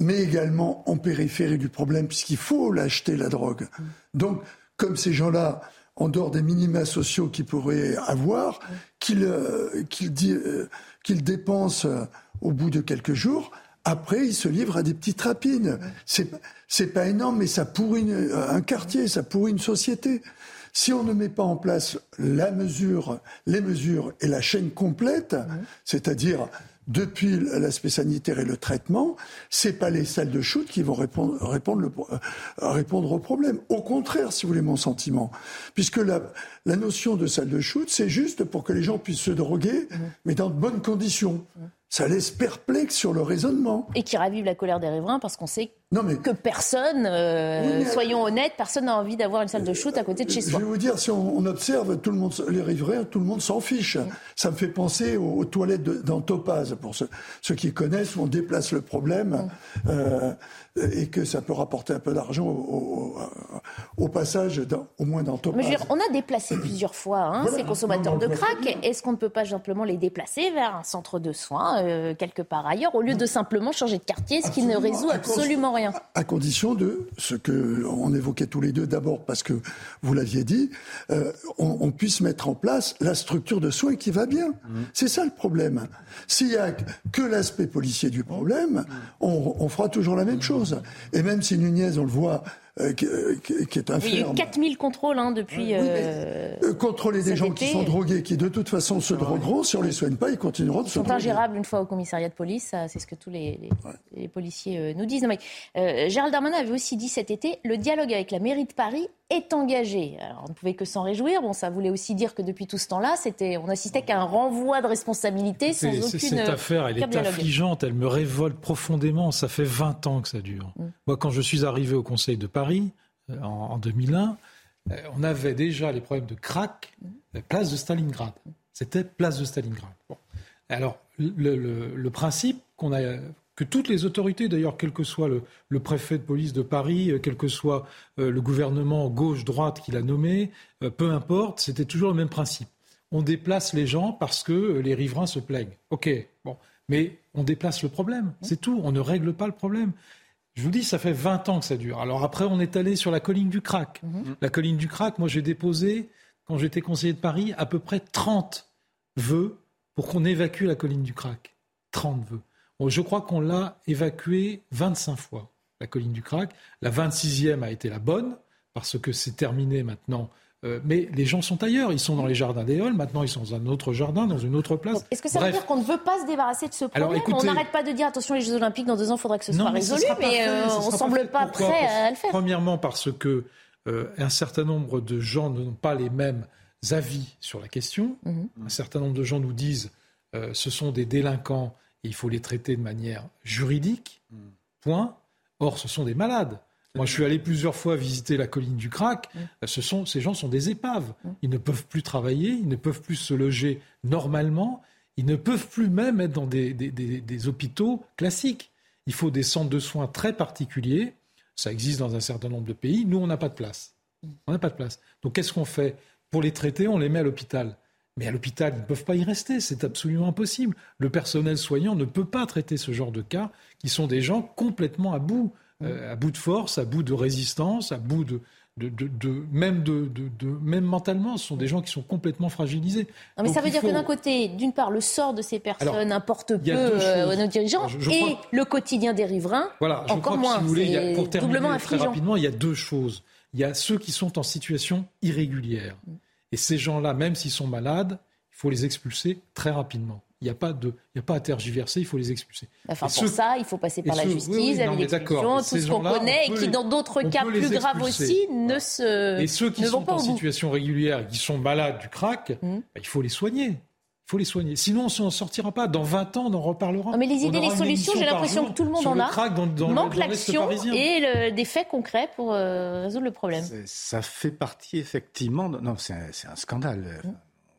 mais également en périphérie du problème, puisqu'il faut l'acheter, la drogue. Donc, comme ces gens-là, en dehors des minima sociaux qu'ils pourraient avoir, qu'ils euh, euh, dépensent au bout de quelques jours, après, ils se livrent à des petites rapines. C'est pas énorme, mais ça pourrit un quartier, ça pourrit une société. Si on ne met pas en place la mesure, les mesures et la chaîne complète, c'est-à-dire depuis l'aspect sanitaire et le traitement, c'est pas les salles de shoot qui vont répondre, répondre, le, euh, répondre au problème. Au contraire, si vous voulez mon sentiment, puisque la, la notion de salle de shoot, c'est juste pour que les gens puissent se droguer, mais dans de bonnes conditions ça laisse perplexe sur le raisonnement. Et qui ravive la colère des riverains parce qu'on sait que personne, euh, soyons honnêtes, personne n'a envie d'avoir une salle de shoot à côté de chez soi. Je vais vous dire, si on, observe tout le monde, les riverains, tout le monde s'en fiche. Ça me fait penser aux, toilettes dans Topaz, pour ceux, ceux, qui connaissent, où on déplace le problème. Euh, et que ça peut rapporter un peu d'argent au, passage, au moins dans Topaz. Mais on a déplacé plusieurs fois hein, ces consommateurs de crack. Est-ce qu'on ne peut pas simplement les déplacer vers un centre de soins euh, quelque part ailleurs, au lieu de simplement changer de quartier, ce qui ne résout absolument rien À condition de ce que on évoquait tous les deux d'abord, parce que vous l'aviez dit, euh, on, puisse mettre en place la structure de soins qui va bien. Mmh. C'est ça le problème. S'il y a que l'aspect policier du problème, on, on fera toujours la même chose. Et même si Nunez, on le voit, euh, euh, qui, est oui, Il y a eu 4000 contrôles hein, depuis. Euh, contrôler des gens qui sont drogués, qui de toute façon se drogueront, si on ne les soigne pas, ils continueront de se droguer. Ils sont ingérables une fois au commissariat de police, c'est ce que tous les, les, policiers nous disent. Non, mais, Gérald Darmanin avait aussi dit cet été le dialogue avec la mairie de Paris est engagé. Alors, on ne pouvait que s'en réjouir. Bon, ça voulait aussi dire que depuis tout ce temps-là, c'était, on assistait qu'à un renvoi de responsabilité sans aucune. Cette affaire, elle est affligeante, elle me révolte profondément. Ça fait 20 ans que ça dure. Mm. Moi, quand je suis arrivé au Conseil de Paris, euh, en, 2001, euh, on avait déjà les problèmes de crack, mm. place de Stalingrad. C'était place de Stalingrad. Alors, le, principe qu'on a, que toutes les autorités, d'ailleurs, quel que soit le, préfet de police de Paris, euh, quel que soit le gouvernement gauche-droite qu'il a nommé, peu importe, c'était toujours le même principe. On déplace les gens parce que les riverains se plaignent. OK, bon. Mais on déplace le problème, c'est tout. On ne règle pas le problème. Je vous dis, ça fait 20 ans que ça dure. Alors après, on est allé sur la colline du crack. Mhm. La colline du crack, moi j'ai déposé, quand j'étais conseiller de Paris, à peu près 30 vœux pour qu'on évacue la colline du crack. 30 vœux. Je crois qu'on l'a évacuée 25 fois, la colline du crack. La 26e a été la bonne, parce que c'est terminé maintenant euh, mais les gens sont ailleurs. Ils sont dans les jardins des Halles. Maintenant, ils sont dans un autre jardin, dans une autre place. Est-ce que ça veut dire qu'on ne veut pas se débarrasser de ce problème? On n'arrête pas de dire attention, les Jeux Olympiques, dans deux ans, il faudra que ce soit résolu, mais euh, on ne semble pas prêt à le faire. Premièrement, parce que euh, un certain nombre de gens n'ont pas les mêmes avis sur la question. Mhm. Un certain nombre de gens nous disent ce sont des délinquants et il faut les traiter de manière juridique. Mhm. Point. Or, ce sont des malades. Moi, je suis allé plusieurs fois visiter la colline du Crac. Mm. Ce sont, ces gens sont des épaves. Mm. Ils ne peuvent plus travailler, ils ne peuvent plus se loger normalement, ils ne peuvent plus même être dans des, hôpitaux classiques. Il faut des centres de soins très particuliers. Ça existe dans un certain nombre de pays. Nous, on n'a pas de place. On n'a pas de place. Donc, qu'est-ce qu'on fait? Pour les traiter, on les met à l'hôpital. Mais à l'hôpital, ils ne peuvent pas y rester, c'est absolument impossible. Le personnel soignant ne peut pas traiter ce genre de cas qui sont des gens complètement à bout. Euh, à bout de force, à bout de résistance, à bout de, de, même, de, même mentalement, ce sont des gens qui sont complètement fragilisés. mais ça veut dire que d'un côté, d'une part, le sort de ces personnes importe peu euh, nos dirigeants et le quotidien des riverains, voilà, encore moins. pour terminer très rapidement, il y a deux choses. Il y a ceux qui sont en situation irrégulière. Et ces gens-là, même s'ils sont malades, il faut les expulser très rapidement. Il n'y a, pas de, il a pas à tergiverser, il faut les expulser. Enfin, pour ça, il faut passer par la justice, avec l'expulsion, tout ce qu'on connaît, et qui, dans d'autres cas plus graves aussi, ne se. Et ceux qui sont en situation régulière, qui sont malades du crack, mmh. bah, il faut les soigner. Il faut les soigner. Sinon, on ne sortira pas. Dans 20 ans, on en reparlera. mais les idées, les solutions, j'ai l'impression que tout le monde en a. Dans, manque l'action et des faits concrets pour euh, résoudre le problème. Ça fait partie, effectivement. Non, c'est un, scandale. Mmh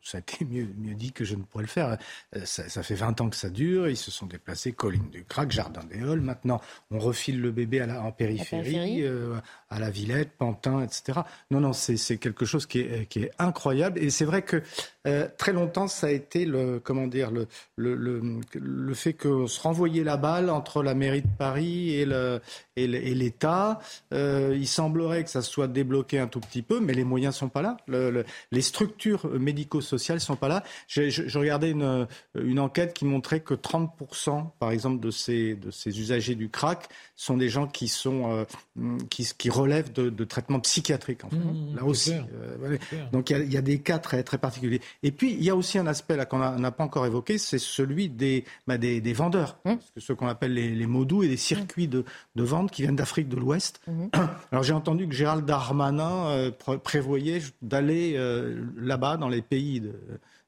ça a été mieux, mieux dit que je ne pourrais le faire. Euh, ça, fait 20 ans que ça dure. Ils se sont déplacés, colline du Crac, Jardin des Halles. Maintenant, on refile le bébé à la, en périphérie, euh, à la Villette, Pantin, etc. Non, non, c'est quelque chose qui est, qui est incroyable. Et c'est vrai que euh, très longtemps, ça a été le, comment dire, le, le, le, le fait qu'on se renvoyait la balle entre la mairie de Paris et, le, et l'État. Euh, il semblerait que ça soit débloqué un tout petit peu, mais les moyens sont pas là. les structures médico-sociales sont pas là. Je, je, regardais une, une enquête qui montrait que 30%, par exemple, de ces, de ces usagers du crack sont des gens qui sont euh, qui, qui relèvent de, de traitements psychiatriques. En fait. Mmh, là aussi. Donc il y, a, il y, a, des cas très, très particuliers. Et puis, il y a aussi un aspect là qu'on n'a pas encore évoqué, c'est celui des, bah, des, des, vendeurs, mmh. ce qu'on appelle les, les modus et des circuits de, de, vente qui viennent d'Afrique de l'Ouest. Mmh. Alors j'ai entendu que Gérald Darmanin euh, prévoyait d'aller euh, là-bas, dans les pays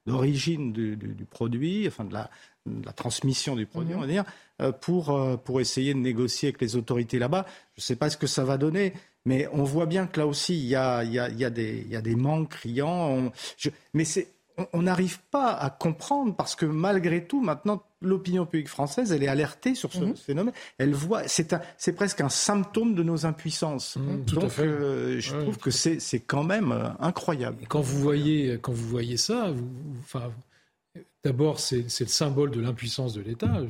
d'origine du, du, du, produit, enfin de la, de la transmission du produit, mmh. on va dire, euh, pour, pour essayer de négocier avec les autorités là-bas. Je ne sais pas ce que ça va donner. Mais on voit bien que là aussi, il y a, y a, y a, des, y a des manques criants. On, je, mais c'est on n'arrive pas à comprendre parce que malgré tout, maintenant, l'opinion publique française, elle est alertée sur ce mhm. phénomène. Elle voit, c'est presque un symptôme de nos impuissances. Mhm, Donc, euh, je trouve que c'est quand même euh, incroyable. quand vous voyez, quand vous voyez ça, vous, enfin, D'abord, c'est le symbole de l'impuissance de l'État.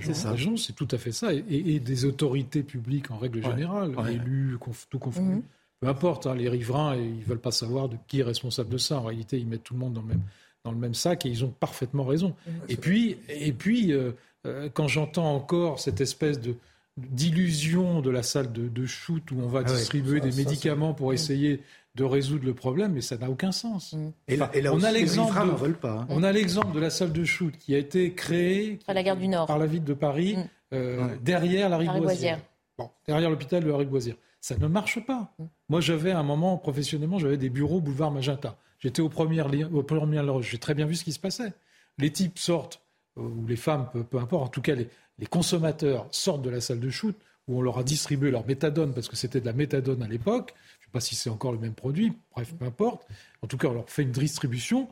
C'est tout à fait ça. Et, des autorités publiques en règle générale, élus, tout confondu. Mhm. Peu importe, hein, les riverains, ils ne veulent pas savoir de qui est responsable de ça. En réalité, ils mettent tout le monde dans le même, dans le même sac et ils ont parfaitement raison. Et puis, et puis euh, euh, quand j'entends encore cette espèce de d'illusion de la salle de, shoot où on va ah distribuer des médicaments pour essayer de résoudre le problème, mais ça n'a aucun sens. Mm. Et là, on, a l'exemple de, hein. on a l'exemple de la salle de shoot qui a été créée la gare du Nord. par la ville de Paris, mm. euh, derrière la Riboisière. Bon, derrière l'hôpital de la Riboisière. Ça ne marche pas. Mm. Moi, j'avais à un moment, professionnellement, j'avais des bureaux boulevard Magenta. J'étais aux premières, aux premières loges. J'ai très bien vu ce qui se passait. Les types sortent, euh, ou les femmes, peu, importe, en tout cas, les, consommateurs sortent de la salle de shoot où on leur a distribué leur méthadone, parce que c'était de la méthadone à l'époque. Pas si c'est encore le même produit, bref, peu importe. En tout cas, on leur fait une distribution.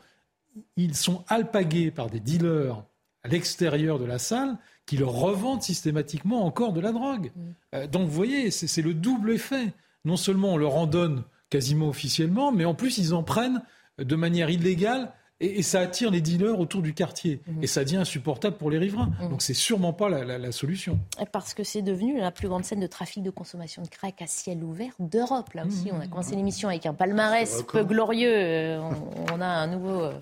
Ils sont alpagués par des dealers à l'extérieur de la salle qui leur revendent systématiquement encore de la drogue. Mmh. Euh, donc, vous voyez, c'est le double effet. Non seulement on leur en donne quasiment officiellement, mais en plus, ils en prennent de manière illégale et, ça attire les dealers autour du quartier. Mhm. Et ça devient insupportable pour les riverains. Donc, mhm. Donc c'est sûrement pas la, solution. Parce que c'est devenu la plus grande scène de trafic de consommation de crack à ciel ouvert d'Europe. Là aussi, on a commencé l'émission avec un palmarès peu glorieux. Euh, on, a un nouveau, euh,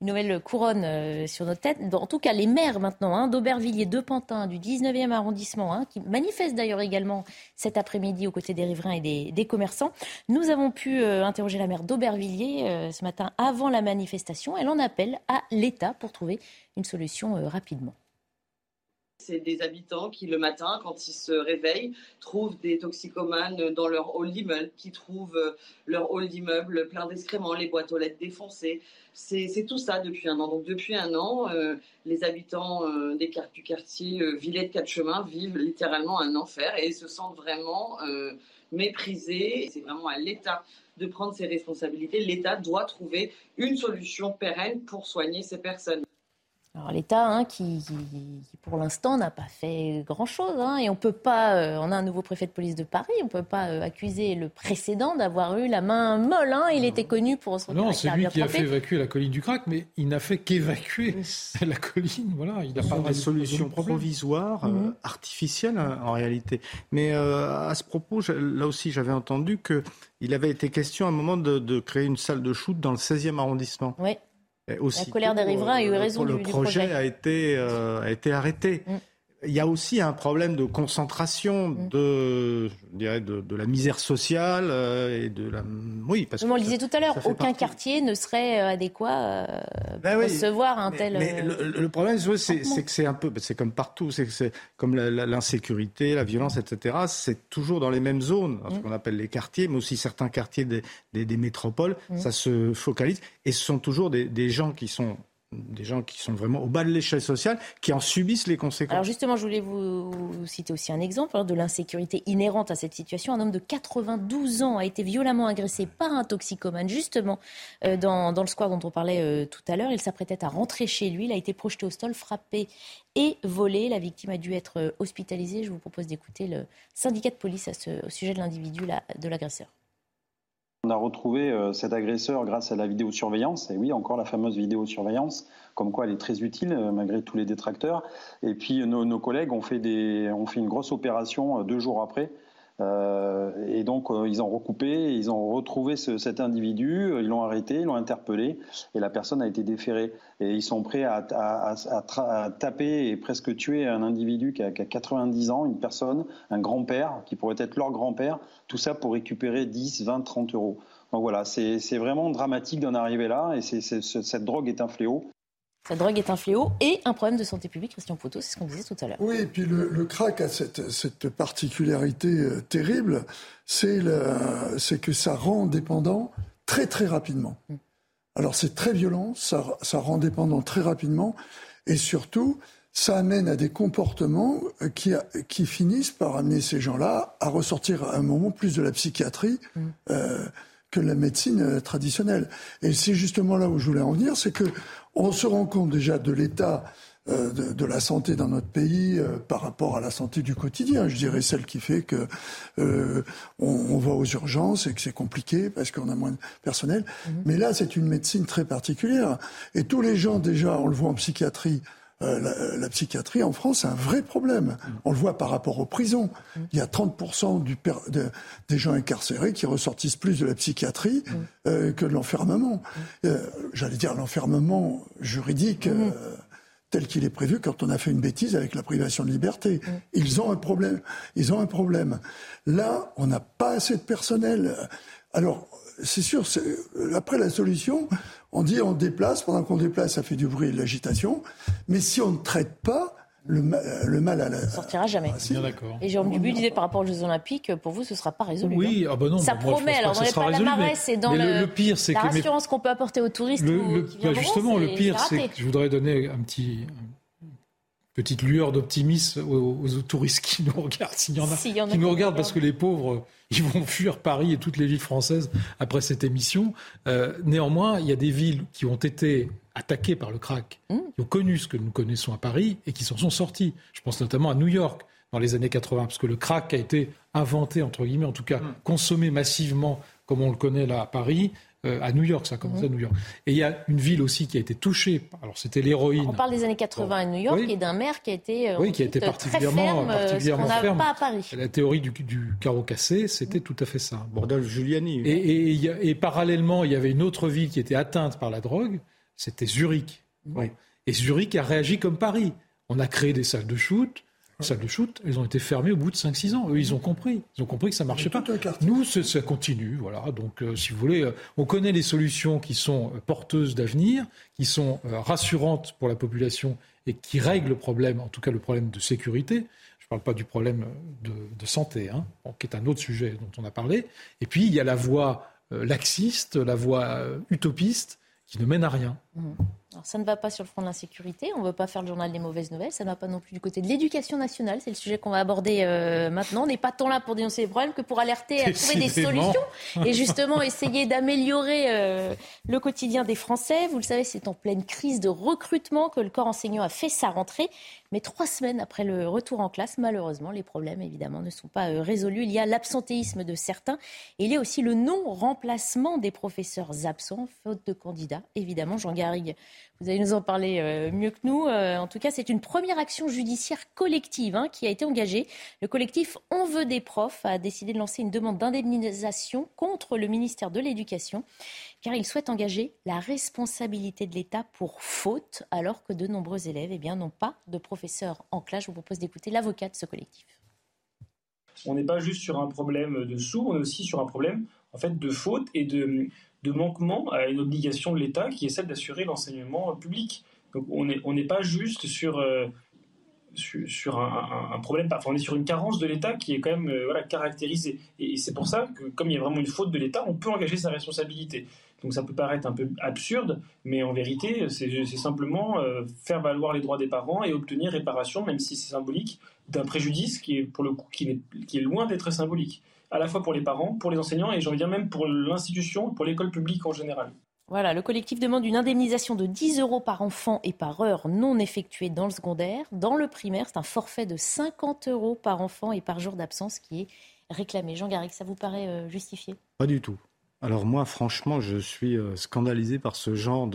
une nouvelle couronne euh, sur nos têtes. En tout cas, les maires maintenant hein, d'Aubervilliers, de Pantin, du 19e arrondissement, hein, qui manifestent d'ailleurs également cet après-midi aux côtés des riverains et des, commerçants. Nous avons pu euh, interroger la maire d'Aubervilliers euh, ce matin avant la manifestation. Elle en appelle à l'État pour trouver une solution rapidement. C'est des habitants qui, le matin, quand ils se réveillent, trouvent des toxicomanes dans leur hall d'immeuble, qui trouvent leur hall d'immeuble plein d'excréments, les boîtes aux lettres défoncées. C'est tout ça depuis un an. Donc depuis un an, euh, les habitants euh, des, du quartier euh, Villette Quatre Chemins vivent littéralement un enfer et se sentent vraiment méprisés. C'est vraiment à l'État de prendre ses responsabilités. L'État doit trouver une solution pérenne pour soigner ces personnes. Alors l'État, hein, qui, pour l'instant n'a pas fait grand-chose, hein, et on peut pas, euh, on a un nouveau préfet de police de Paris, on peut pas euh, accuser le précédent d'avoir eu la main molle. Hein, il était connu pour son. Non, c'est lui qui a fait évacuer la colline du crack, mais il n'a fait qu'évacuer la colline. Voilà, il n'a pas des solutions provisoires, euh, mhm. artificielles en réalité. Mais à ce propos, là aussi, j'avais entendu que il avait été question à un moment de, créer une salle de shoot dans le 16e arrondissement. Oui la colère des riverains a eu euh, raison le, du, projet. a été, euh, a été arrêté. Mm il y a aussi un problème de concentration mm. de, je dirais, de, la misère sociale euh, et de la. Oui, parce que. On le disait tout à l'heure, aucun quartier ne serait euh, adéquat euh, ben pour recevoir un tel. Mais le, problème, c'est que c'est un peu, c'est comme partout, c'est comme l'insécurité, la, violence, etc. C'est toujours dans les mêmes zones, ce mm. qu'on appelle les quartiers, mais aussi certains quartiers des, des, métropoles. Mm. Ça se focalise et ce sont toujours des, des gens qui sont des gens qui sont vraiment au bas de l'échelle sociale, qui en subissent les conséquences. Alors justement, je voulais vous citer aussi un exemple hein, de l'insécurité inhérente à cette situation. Un homme de 92 ans a été violemment agressé par un toxicomane, justement, euh, dans, le square dont on parlait euh, tout à l'heure. Il s'apprêtait à rentrer chez lui. Il a été projeté au sol, frappé et volé. La victime a dû être euh, hospitalisée. Je vous propose d'écouter le syndicat de police au sujet de l'individu, de l'agresseur. On a retrouvé euh, cet agresseur grâce à la vidéosurveillance, et oui, encore la fameuse vidéosurveillance, comme quoi elle est très utile euh, malgré tous les détracteurs. Et puis nos, collègues ont fait, des, ont fait une grosse opération euh, deux jours après. Et donc ils ont recoupé, ils ont retrouvé cet individu, ils l'ont arrêté, ils l'ont interpellé, et la personne a été déférée. Et ils sont prêts à, taper et presque tuer un individu qui a, qui a 90 ans, une personne, un grand-père, qui pourrait être leur grand-père, tout ça pour récupérer 10, 20, 30 euros. Donc voilà, c'est vraiment dramatique d'en arriver là et cette drogue est un fléau. Cette drogue est un fléau et un problème de santé publique, Christian Poutot, c'est ce qu'on disait tout à l'heure. Oui, et puis le, crack a cette, particularité euh, terrible, c'est que ça rend dépendant très très rapidement. Mm. Alors c'est très violent, ça, ça rend dépendant très rapidement et surtout, ça amène à des comportements euh, qui, qui finissent par amener ces gens-là à ressortir à un moment plus de la psychiatrie mm. euh, que la médecine euh, traditionnelle. Et c'est justement là où je voulais en venir, c'est que on se rend compte déjà de l'état de, la santé dans notre pays par rapport à la santé du quotidien. Je dirais celle qui fait que on, va aux urgences et que c'est compliqué parce qu'on a moins de personnel. Mm-hmm. Mais là, c'est une médecine très particulière. Et tous les gens déjà, on le voit en psychiatrie, euh, la, psychiatrie en France, c'est un vrai problème. On le voit par rapport aux prisons. Il y a 30% du des gens incarcérés qui ressortissent plus de la psychiatrie euh, que de l'enfermement. Euh, j'allais dire l'enfermement juridique. tel qu'il est prévu quand on a fait une bêtise avec la privation de liberté. Ils ont un problème. Ils ont un problème. Là, on n'a pas assez de personnel. Alors, c'est sûr, après la solution, on dit on déplace, pendant qu'on déplace, ça fait du bruit et de l'agitation, mais si on ne traite pas, le, mal à la... Ça sortira jamais. Ah, Bien d'accord. Et Jérôme Dubu disait par rapport aux Jeux Olympiques, pour vous, ce ne sera pas résolu. Oui, hein. ah bah non. Ça promet, alors dans les palmarès, c'est dans le, le, pire, c'est la rassurance qu'on peut apporter aux touristes. Le, bah, justement, le pire, c'est que je voudrais donner un petit, petite lueur d'optimisme aux, touristes qui nous regardent, s'il y en a, qui nous regardent, parce que les pauvres, ils vont fuir Paris et toutes les villes françaises après cette émission. Euh, néanmoins, il y a des villes qui ont été attaquées par le crack, mmh. qui ont connu ce que nous connaissons à Paris et qui s'en sont sortis. Je pense notamment à New York dans les années 80, parce que le crack a été inventé, entre guillemets, en tout cas mmh. consommé massivement, comme on le connaît là à Paris, euh, à New York, ça a commencé à New York. Et il y a une ville aussi qui a été touchée. Alors c'était l'héroïne. On parle des années 80 à New York et d'un maire qui a été, euh, oui, qui a été particulièrement, ferme, particulièrement ferme. Pas à Paris. La théorie du, du carreau cassé, c'était tout à fait ça. Bordel Giuliani. Et, et, et, parallèlement, il y avait une autre ville qui était atteinte par la drogue. c'était Zurich. Et Zurich a réagi comme Paris. On a créé des salles de shoot. Les salles de shoot, elles ont été fermées au bout de 5-6 ans. Eux, ils ont compris. Ils ont compris que ça ne marchait pas. Nous, ça continue. Voilà. Donc, euh, si vous voulez, euh, on connaît les solutions qui sont euh, porteuses d'avenir, qui sont rassurantes pour la population et qui règlent le problème, en tout cas le problème de sécurité. Je ne parle pas du problème de, santé, hein, qui est un autre sujet dont on a parlé. Et puis, il y a la voie laxiste, la voie utopiste, qui ne mène à rien. Mmh ça ne va pas sur le front de l'insécurité, on ne veut pas faire le journal des mauvaises nouvelles, ça ne va pas non plus du côté de l'éducation nationale, c'est le sujet qu'on va aborder euh, maintenant. On n'est pas tant là pour dénoncer les problèmes que pour alerter à trouver des solutions et justement essayer d'améliorer euh, le quotidien des Français. Vous le savez, c'est en pleine crise de recrutement que le corps enseignant a fait sa rentrée. Mais trois semaines après le retour en classe, malheureusement, les problèmes, évidemment, ne sont pas euh, résolus. Il y a l'absentéisme de certains et il y a aussi le non-remplacement des professeurs absents, faute de candidats. Évidemment, Jean Garrigue, vous allez nous en parler euh, mieux que nous. Euh, en tout cas, c'est une première action judiciaire collective hein, qui a été engagée. Le collectif On veut des profs a décidé de lancer une demande d'indemnisation contre le ministère de l'Éducation car il souhaite engager la responsabilité de l'État pour faute, alors que de nombreux élèves eh n'ont pas de professeur en classe. Je vous propose d'écouter l'avocat de ce collectif. On n'est pas juste sur un problème de sous, on est aussi sur un problème en fait de faute et de, de manquement à une obligation de l'État qui est celle d'assurer l'enseignement public. Donc on n'est pas juste sur, euh, sur, un, problème, enfin on est sur une carence de l'État qui est quand même euh, voilà, caractérisée. Et, c'est pour ça que comme il y a vraiment une faute de l'État, on peut engager sa responsabilité. Donc ça peut paraître un peu absurde, mais en vérité, c'est simplement euh, faire valoir les droits des parents et obtenir réparation, même si c'est symbolique, d'un préjudice qui est pour le coup qui est loin d'être symbolique, à la fois pour les parents, pour les enseignants et j'en viens même pour l'institution, pour l'école publique en général. Voilà, le collectif demande une indemnisation de 10 euros par enfant et par heure non effectuée dans le secondaire. Dans le primaire, c'est un forfait de 50 euros par enfant et par jour d'absence qui est réclamé. Jean Garrigue, ça vous paraît euh, justifié? Pas du tout. Alors moi, franchement, je suis euh, scandalisé par ce genre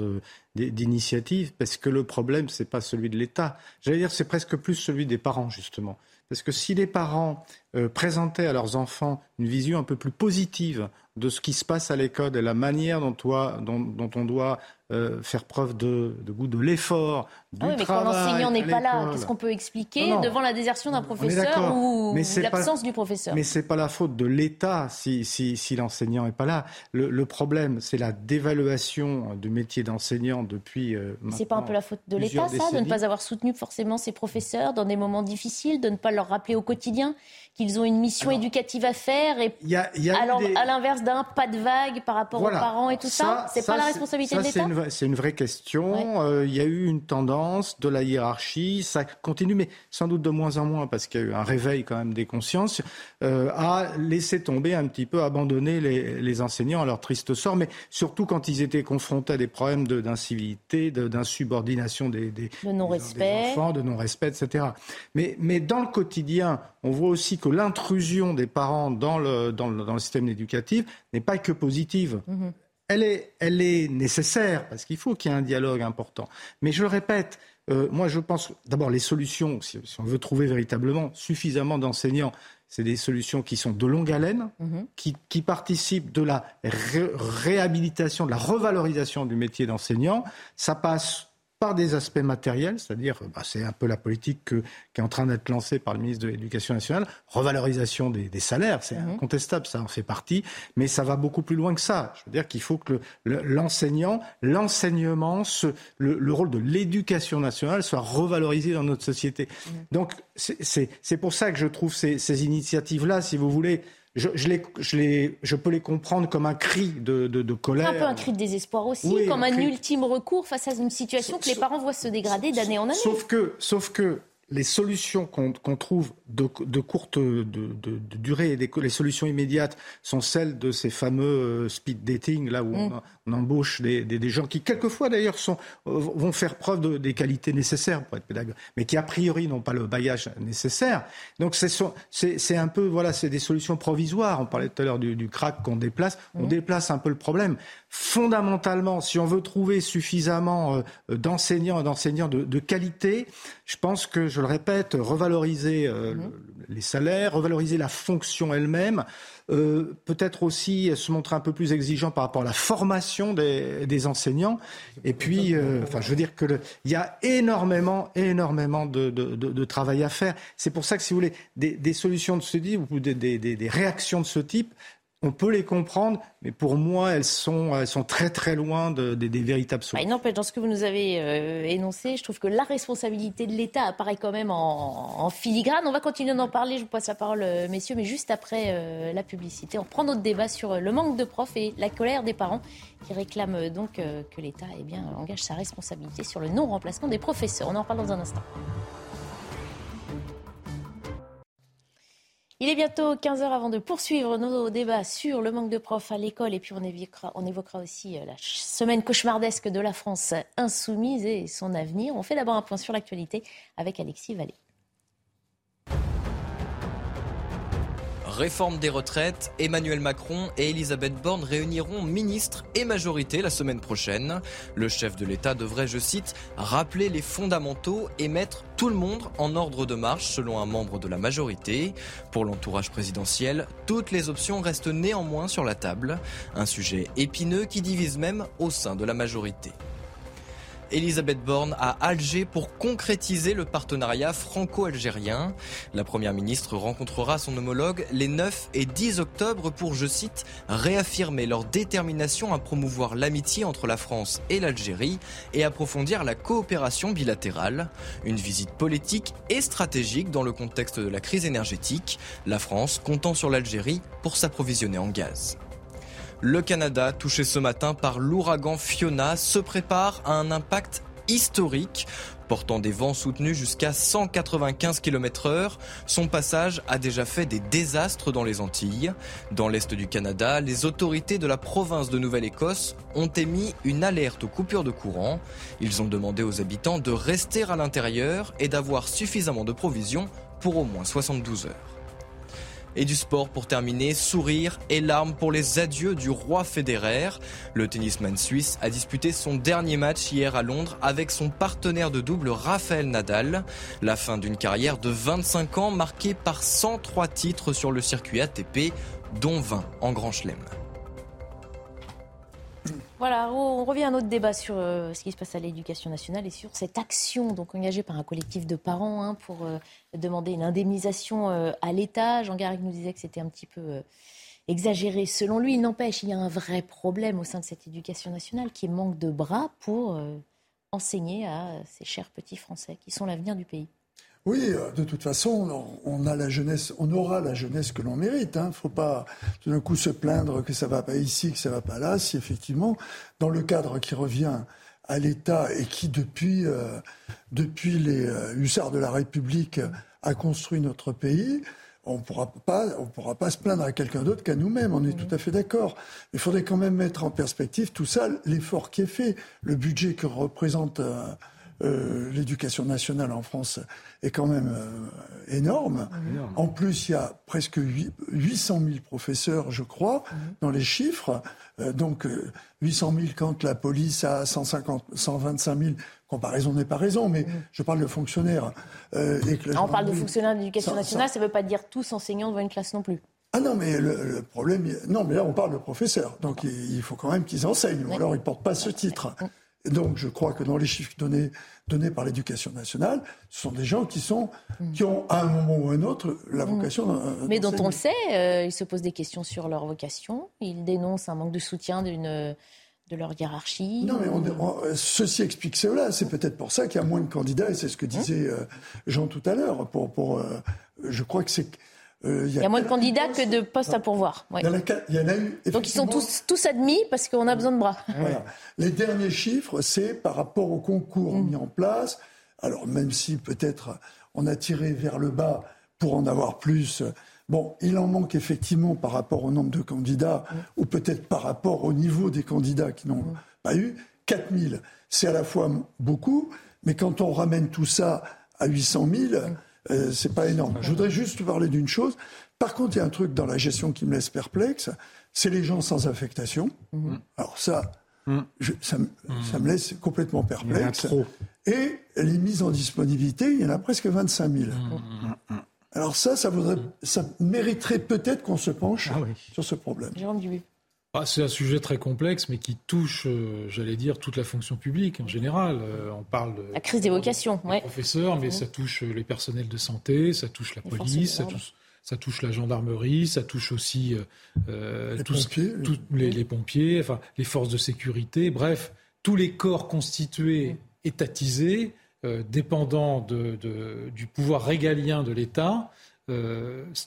d'initiative parce que le problème, ce n'est pas celui de l'État. J'allais dire, c'est presque plus celui des parents, justement. Parce que si les parents euh, présentaient à leurs enfants une vision un peu plus positive de ce qui se passe à l'école et la manière dont, dont on doit euh, faire preuve de, goût de l'effort, du ah oui, mais quand l'enseignant n'est pas là, qu'est-ce qu'on peut expliquer devant la désertion d'un professeur ou l'absence du professeur? Mais c'est pas la faute de l'État si, si, si l'enseignant n'est pas là. Le, problème, c'est la dévaluation du métier d'enseignant depuis. Euh, c'est pas un peu la faute de l'État, ça, de ne pas avoir soutenu forcément ses professeurs dans des moments difficiles, de ne pas leur rappeler au quotidien qu'ils ont une mission éducative à faire et à l'inverse d'un pas de vague par rapport aux parents et tout ça, c'est pas la responsabilité de l'État c'est une vraie question. Euh, il y a eu une tendance de la hiérarchie, ça continue, mais sans doute de moins en moins, parce qu'il y a eu un réveil quand même des consciences, euh, à laisser tomber un petit peu, abandonner les, enseignants à leur triste sort, mais surtout quand ils étaient confrontés à des problèmes d'incivilité, d'insubordination des, des, de enfants, de non-respect, etc. Mais, mais dans le quotidien, on voit aussi que l'intrusion des parents dans le, dans le, dans le système éducatif n'est pas que positive. Mm-hmm elle est, elle est nécessaire parce qu'il faut qu'il y ait un dialogue important. Mais je le répète, euh, moi je pense d'abord les solutions, si, on veut trouver véritablement suffisamment d'enseignants, c'est des solutions qui sont de longue haleine, mhm. qui, qui, participent de la réhabilitation, de la revalorisation du métier d'enseignant. Ça passe par des aspects matériels, c'est-à-dire, bah, c'est un peu la politique qui est en train d'être lancée par le ministre de l'Éducation nationale, revalorisation des, salaires, c'est mhm. incontestable, ça en fait partie, mais ça va beaucoup plus loin que ça. Je veux dire qu'il faut que l'enseignant, l'enseignement, le, rôle de l'éducation nationale soit revalorisé dans notre société. Mhm. Donc, c'est pour ça que je trouve ces, ces initiatives-là, si vous voulez, je, je, peux les comprendre comme un cri de, de, colère. Un peu un cri de désespoir aussi, comme un, ultime recours face à une situation que les parents voient se dégrader d'année en année. Sauf que, sauf que les solutions qu'on trouve de, courte de, durée et les solutions immédiates sont celles de ces fameux euh, speed dating, là où mm. on, embauche des, gens qui, quelquefois d'ailleurs, euh, vont faire preuve des qualités nécessaires pour être pédagogue, mais qui a priori n'ont pas le bagage nécessaire. Donc c'est un peu, voilà, c'est des solutions provisoires. On parlait tout à l'heure du, crack qu'on déplace. On mm. déplace un peu le problème. Fondamentalement, si on veut trouver suffisamment euh, d'enseignants et d'enseignants de, qualité, je pense que je le répète, revaloriser euh, mhm. les salaires, revaloriser la fonction elle-même, euh, peut-être aussi se montrer un peu plus exigeant par rapport à la formation des, enseignants. Et puis, euh, enfin, je veux dire que il y a énormément, énormément de, travail à faire. C'est pour ça que, si vous voulez, des, solutions de ce type ou des, des réactions de ce type, on peut les comprendre, mais pour moi, elles sont, elles sont très très loin des véritables solutions. Il n'empêche, dans ce que vous nous avez euh, énoncé, je trouve que la responsabilité de l'État apparaît quand même en, filigrane. On va continuer d'en parler, je vous passe la parole, euh, messieurs, mais juste après euh, la publicité. On reprend notre débat sur le manque de profs et la colère des parents qui réclament donc que l'État eh bien, engage sa responsabilité sur le non-remplacement des professeurs. On en reparle dans un instant. Il est bientôt 15h avant de poursuivre nos débats sur le manque de profs à l'école et puis on évoquera, aussi euh, la semaine cauchemardesque de la France insoumise et son avenir. On fait d'abord un point sur l'actualité avec Alexis Vallée. Réforme des retraites, Emmanuel Macron et Elisabeth Borne réuniront ministres et majorité la semaine prochaine. Le chef de l'État devrait, je cite, rappeler les fondamentaux et mettre tout le monde en ordre de marche selon un membre de la majorité. Pour l'entourage présidentiel, toutes les options restent néanmoins sur la table. Un sujet épineux qui divise même au sein de la majorité. Elisabeth Borne à Alger pour concrétiser le partenariat franco-algérien. La Première ministre rencontrera son homologue les 9 et 10 octobre pour, je cite, réaffirmer leur détermination à promouvoir l'amitié entre la France et l'Algérie et approfondir la coopération bilatérale. Une visite politique et stratégique dans le contexte de la crise énergétique, la France comptant sur l'Algérie pour s'approvisionner en gaz. Le Canada, touché ce matin par l'ouragan Fiona, se prépare à un impact historique. Portant des vents soutenus jusqu'à 195 km heure, son passage a déjà fait des désastres dans les Antilles. Dans l'est du Canada, les autorités de la province de Nouvelle-Écosse ont émis une alerte aux coupures de courant. Ils ont demandé aux habitants de rester à l'intérieur et d'avoir suffisamment de provisions pour au moins 72 heures. Et du sport pour terminer, sourire et larmes pour les adieux du roi Federer. Le tennisman suisse a disputé son dernier match hier à Londres avec son partenaire de double Rafael Nadal. La fin d'une carrière de 25 ans marquée par 103 titres sur le circuit ATP, dont 20 en Grand Chelem. Voilà, on revient à notre débat sur euh, ce qui se passe à l'éducation nationale et sur cette action donc engagée par un collectif de parents hein, pour euh, demander une indemnisation euh, à l'État. Jean Garrigue nous disait que c'était un petit peu exagéré. Selon lui, il n'empêche, il y a un vrai problème au sein de cette éducation nationale qui manque de bras pour enseigner à ces chers petits Français qui sont l'avenir du pays. Oui, euh, de toute façon, on a la jeunesse, on aura la jeunesse que l'on mérite. Il hein. ne faut pas tout d'un coup se plaindre que ça va pas ici, que ça va pas là. Si effectivement, dans le cadre qui revient à l'État et qui depuis euh, depuis les euh, hussards de la République a construit notre pays, on pourra pas, on pourra pas se plaindre à quelqu'un d'autre qu'à nous-mêmes. On est tout à fait d'accord. Il faudrait quand même mettre en perspective tout ça, l'effort qui est fait, le budget que représente. L'éducation nationale en France est quand même euh, énorme. En plus, il y a presque 800 000 professeurs, je crois, mhm. dans les chiffres. Euh, donc 800 000 quand la police a 150, 125 000. Comparaison n'est pas raison, mais je parle de fonctionnaires. Et on parle de fonctionnaires d'éducation nationale, ça ne veut pas dire tous enseignants devant une classe non plus. Ah non, mais le, problème, non, mais là on parle de professeurs, donc il, faut quand même qu'ils enseignent, ou alors ils portent pas ce titre. Donc, je crois que dans les chiffres donnés, donnés par l'éducation nationale, ce sont des gens qui, sont, qui ont, à un moment ou à un autre, la vocation. Mais dont on le sait, euh, ils se posent des questions sur leur vocation. Ils dénoncent un manque de soutien d'une de leur hiérarchie Non, mais ceci explique cela. C'est peut-être pour ça qu'il y a moins de candidats, et c'est ce que disait euh, Jean tout à l'heure. Pour, pour, euh, je crois que c'est euh, il, y a moins de candidats que de postes à pourvoir. Il, y en a, eu. Donc ils sont tous, tous admis parce qu'on a besoin de bras. Les derniers chiffres, c'est par rapport au concours mm. mis en place. Alors même si peut-être on a tiré vers le bas pour en avoir plus. Bon, il en manque effectivement par rapport au nombre de candidats mm. ou peut-être par rapport au niveau des candidats qui n'ont mm. pas eu. 4000, c'est à la fois beaucoup, mais quand on ramène tout ça à 800 000, euh, c'est pas énorme. Je voudrais juste parler d'une chose. Par contre, il y a un truc dans la gestion qui me laisse perplexe, c'est les gens sans affectation. Mhm. Alors ça, mhm. ça, me laisse complètement perplexe. Et les mises en disponibilité, il y en a presque 25 000. Mmh. Alors ça, ça, voudrait, ça mériterait peut-être qu'on se penche ah sur ce problème. Ah, c'est un sujet très complexe, mais qui touche, euh, j'allais dire, toute la fonction publique en général. Euh, on parle de la crise des vocations, ouais. professeurs, mais mmh. ça touche les personnels de santé, ça touche la police, ça touche, la gendarmerie, ça touche aussi euh, les, pompiers, les, pompiers, enfin les forces de sécurité, bref, tous les corps constitués, mmh. étatisés, dépendants de, du pouvoir régalien de l'État.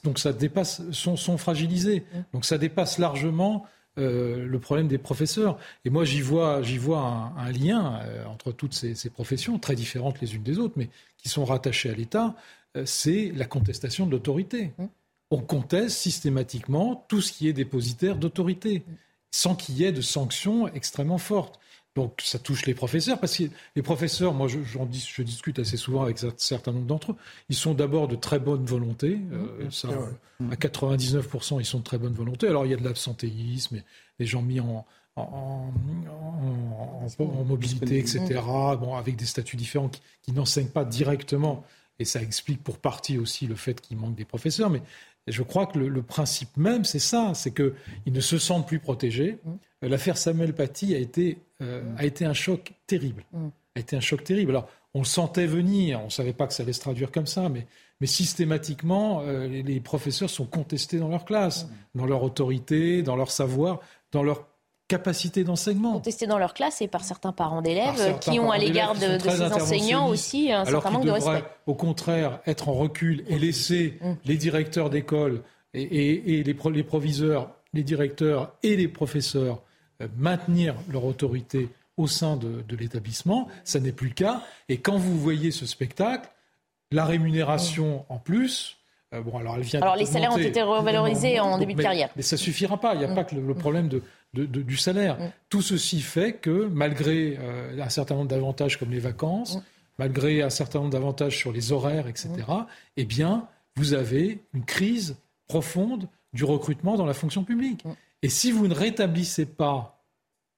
donc ça dépasse, sont, sont fragilisés. Mmh. Donc ça dépasse largement euh, le problème des professeurs. Et moi, j'y vois, j'y vois un, lien euh, entre toutes ces, professions, très différentes les unes des autres, mais qui sont rattachées à l'État. Euh, c'est la contestation de l'autorité. Mmh. On conteste systématiquement tout ce qui est dépositaire d'autorité, sans qu'il y ait de sanctions extrêmement fortes. Donc ça touche les professeurs, parce que les professeurs, moi je, je discute assez souvent avec un certain nombre d'entre eux, ils sont d'abord de très bonne volonté, euh, mmh. ça, à 99% ils sont de très bonne volonté. Alors il y a de l'absentéisme, des gens mis en, en, en, mobilité, etc., bon, avec des statuts différents qui, qui n'enseignent pas directement, et ça explique pour partie aussi le fait qu'il manque des professeurs, mais je crois que le, principe même, c'est ça, c'est qu'ils ne se sentent plus protégés. Mmh. L'affaire Samuel Paty a été, euh, mmh. a été un choc terrible. Mmh. A été un choc terrible. Alors, on le sentait venir, on ne savait pas que ça allait se traduire comme ça, mais, mais systématiquement, euh, les, professeurs sont contestés dans leur classe, dans leur autorité, dans leur savoir, dans leur capacité d'enseignement. Contestés dans leur classe et par certains parents d'élèves qui ont à l'égard de, ces enseignants aussi un certain manque de respect. Au contraire, être en recul et laisser mm. les directeurs d'école et, les, proviseurs, les directeurs et les professeurs euh, maintenir leur autorité au sein de, l'établissement. Ça n'est plus le cas. Et quand vous voyez ce spectacle, la rémunération en plus, euh, bon, alors, elle vient alors les salaires ont été revalorisés en début de carrière. Mais ça suffira pas. Il n'y a mm. pas que le, problème de, du salaire. Mm. Tout ceci fait que, malgré euh, un certain nombre d'avantages comme les vacances, mm. malgré un certain nombre d'avantages sur les horaires, etc., eh bien, vous avez une crise profonde du recrutement dans la fonction publique. Et si vous ne rétablissez pas,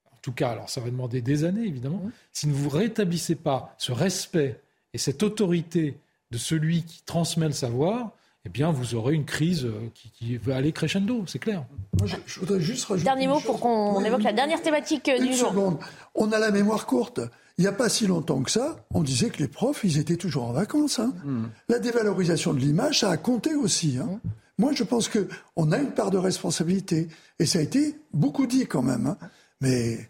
en tout cas, alors ça va demander des années évidemment, si vous ne rétablissez pas ce respect et cette autorité de celui qui transmet le savoir, eh bien, vous aurez une crise euh, qui, va aller crescendo, c'est clair. Moi, je, voudrais juste rajouter. Dernier mot pour qu'on évoque la dernière thématique euh, du jour. On a la mémoire courte. Il n'y a pas si longtemps que ça, on disait que les profs, ils étaient toujours en vacances. Hein. Hmm. La dévalorisation de l'image, ça a compté aussi. Hein. Hmm. Moi, je pense qu'on a une part de responsabilité. Et ça a été beaucoup dit quand même. Hein. Mais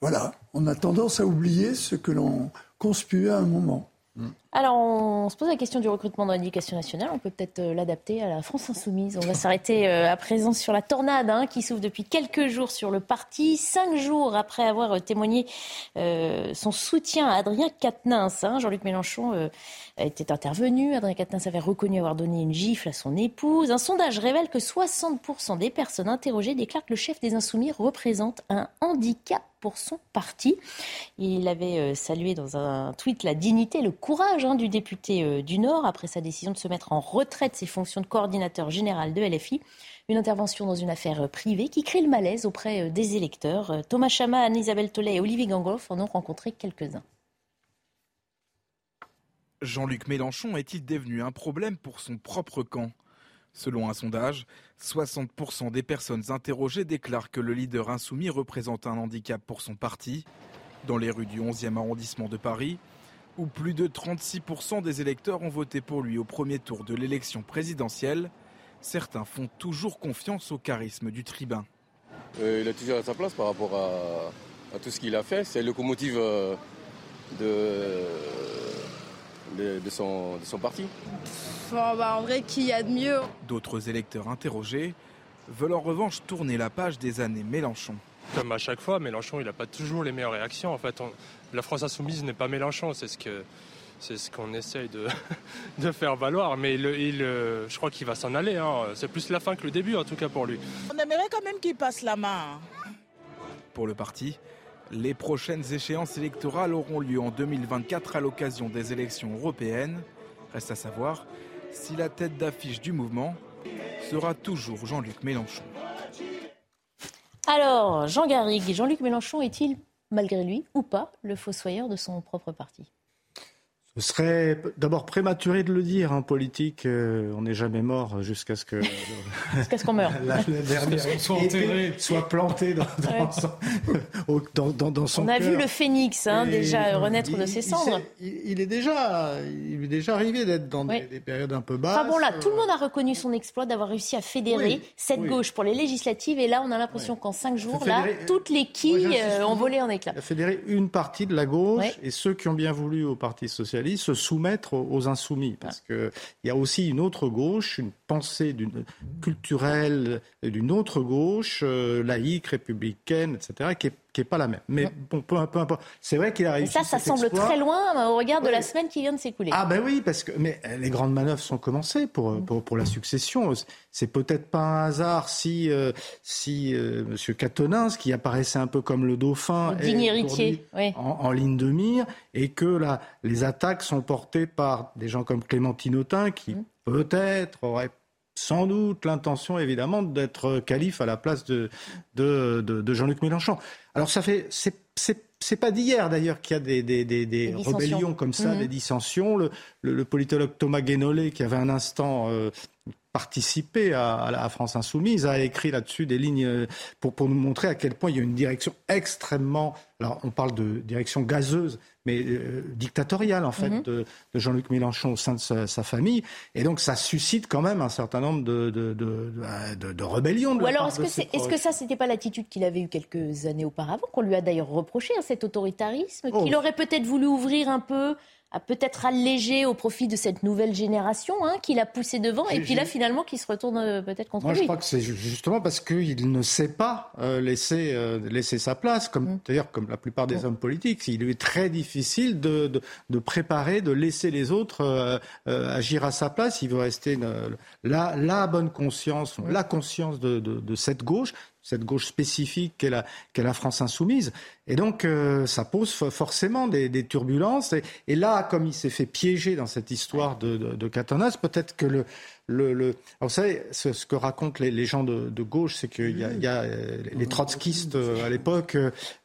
voilà, on a tendance à oublier ce que l'on conspue à un moment. Alors, on se pose la question du recrutement dans l'éducation nationale. On peut peut-être euh, l'adapter à la France insoumise. On va s'arrêter euh, à présent sur la tornade hein, qui s'ouvre depuis quelques jours sur le parti. Cinq jours après avoir euh, témoigné son soutien à Adrien Quatennens, hein. Jean-Luc Mélenchon était intervenu. Adrien Quatennens avait reconnu avoir donné une gifle à son épouse. Un sondage révèle que 60% des personnes interrogées déclarent que le chef des insoumis représente un handicap pour son parti. Il avait salué dans un tweet la dignité, le courage hein, du député euh, du Nord après sa décision de se mettre en retraite ses fonctions de coordinateur général de LFI. Une intervention dans une affaire euh, privée qui crée le malaise auprès des électeurs. Thomas Chama, Anne-Isabelle Tollet et Olivier Gangloff en ont rencontré quelques-uns. Jean-Luc Mélenchon est-il devenu un problème pour son propre camp? Selon un sondage, 60% des personnes interrogées déclarent que le leader insoumis représente un handicap pour son parti. Dans les rues du 11e arrondissement de Paris, où plus de 36% des électeurs ont voté pour lui au premier tour de l'élection présidentielle, certains font toujours confiance au charisme du tribun. Euh, il a toujours à sa place par rapport à, tout ce qu'il a fait. C'est le locomotive euh, de, de, son, de son parti. Bah, en vrai, qui y a de mieux? D'autres électeurs interrogés veulent en revanche tourner la page des années Mélenchon. Comme à chaque fois, Mélenchon, il n'a pas toujours les meilleures réactions. En fait, la France insoumise n'est pas Mélenchon, c'est ce que c'est ce qu'on essaye de, de, faire valoir. Mais il, je crois qu'il va s'en aller. Hein. C'est plus la fin que le début, en tout cas pour lui. On aimerait quand même qu'il passe la main. Pour le parti, les prochaines échéances électorales auront lieu en 2024 à l'occasion des élections européennes. Reste à savoir si la tête d'affiche du mouvement sera toujours Jean-Luc Mélenchon. Alors, Jean Garrigue, Jean-Luc Mélenchon est-il, malgré lui ou pas, le fossoyeur de son propre parti? Ce serait d'abord prématuré de le dire en hein, politique. Euh, on n'est jamais mort jusqu'à ce que jusqu'à ce qu'on meure. La, dernière soit, soit plantée dans, dans, dans, son On a vu le phénix hein, déjà renaître de ses cendres. Il, est déjà, il est déjà arrivé d'être dans des, périodes un peu basses. Enfin bon là, tout le monde a reconnu son exploit d'avoir réussi à fédérer cette gauche pour les législatives. Et là, on a l'impression qu'en cinq jours, là, toutes les quilles euh, ont volé en éclats. Il a fédéré une partie de la gauche et ceux qui ont bien voulu au Parti socialiste se soumettre aux insoumis. Parce qu'il y a aussi une autre gauche, une pensée d'une, culturelle d'une autre gauche, euh, laïque, républicaine, etc., qui est qui n'est pas la même. Mais bon, peu, importe. C'est vrai qu'il a réussi. Et ça, ça semble très loin au regard de la semaine qui vient de s'écouler. Ah ben oui, parce que mais les grandes manœuvres sont commencées pour mm. pour, pour la succession. C'est peut-être pas un hasard si euh, si euh, Monsieur Catonins, qui apparaissait un peu comme le dauphin, digne héritier, en, ligne de mire, et que là, les attaques sont portées par des gens comme Clémentine Autain, qui mm. peut-être auraient sans doute l'intention évidemment d'être calife à la place de, de, de, Jean-Luc Mélenchon. Alors ça fait c'est pas d'hier d'ailleurs qu'il y a des, des, des, rébellions comme ça, des mhm. dissensions. Le, le, politologue Thomas Guénolé, qui avait un instant euh, participé à, à, la France Insoumise, a écrit là-dessus des lignes euh, pour, pour nous montrer à quel point il y a une direction extrêmement. Alors on parle de direction gazeuse, mais euh, dictatoriale en fait mhm. de, de Jean-Luc Mélenchon au sein de sa, famille, et donc ça suscite quand même un certain nombre de, de, de, de rébellions. Ou alors est-ce que, est, ce que ça c'était pas l'attitude qu'il avait eue quelques années auparavant, qu'on lui a d'ailleurs reproché, hein, cet autoritarisme, qu'il oh. aurait peut-être voulu ouvrir un peu a peut-être allégé au profit de cette nouvelle génération hein, qui l'a poussé devant et puis là finalement qui se retourne euh, peut-être contre lui. Moi je crois que c'est justement parce qu'il ne sait pas euh, laisser, euh, laisser sa place, comme mm. d'ailleurs comme la plupart des mm. hommes politiques. Il lui est très difficile de, de, de préparer, de laisser les autres agir à sa place. Il veut rester la, la bonne conscience, la conscience de, de, cette gauche cette gauche spécifique qu'est la, la, France insoumise. Et donc, euh, ça pose forcément des, turbulences. Et, là, comme il s'est fait piéger dans cette histoire de, de, peut-être que le, le. Alors, vous savez, ce, que racontent les, gens de, gauche, c'est qu'il y a, y a euh, les trotskistes euh, à l'époque,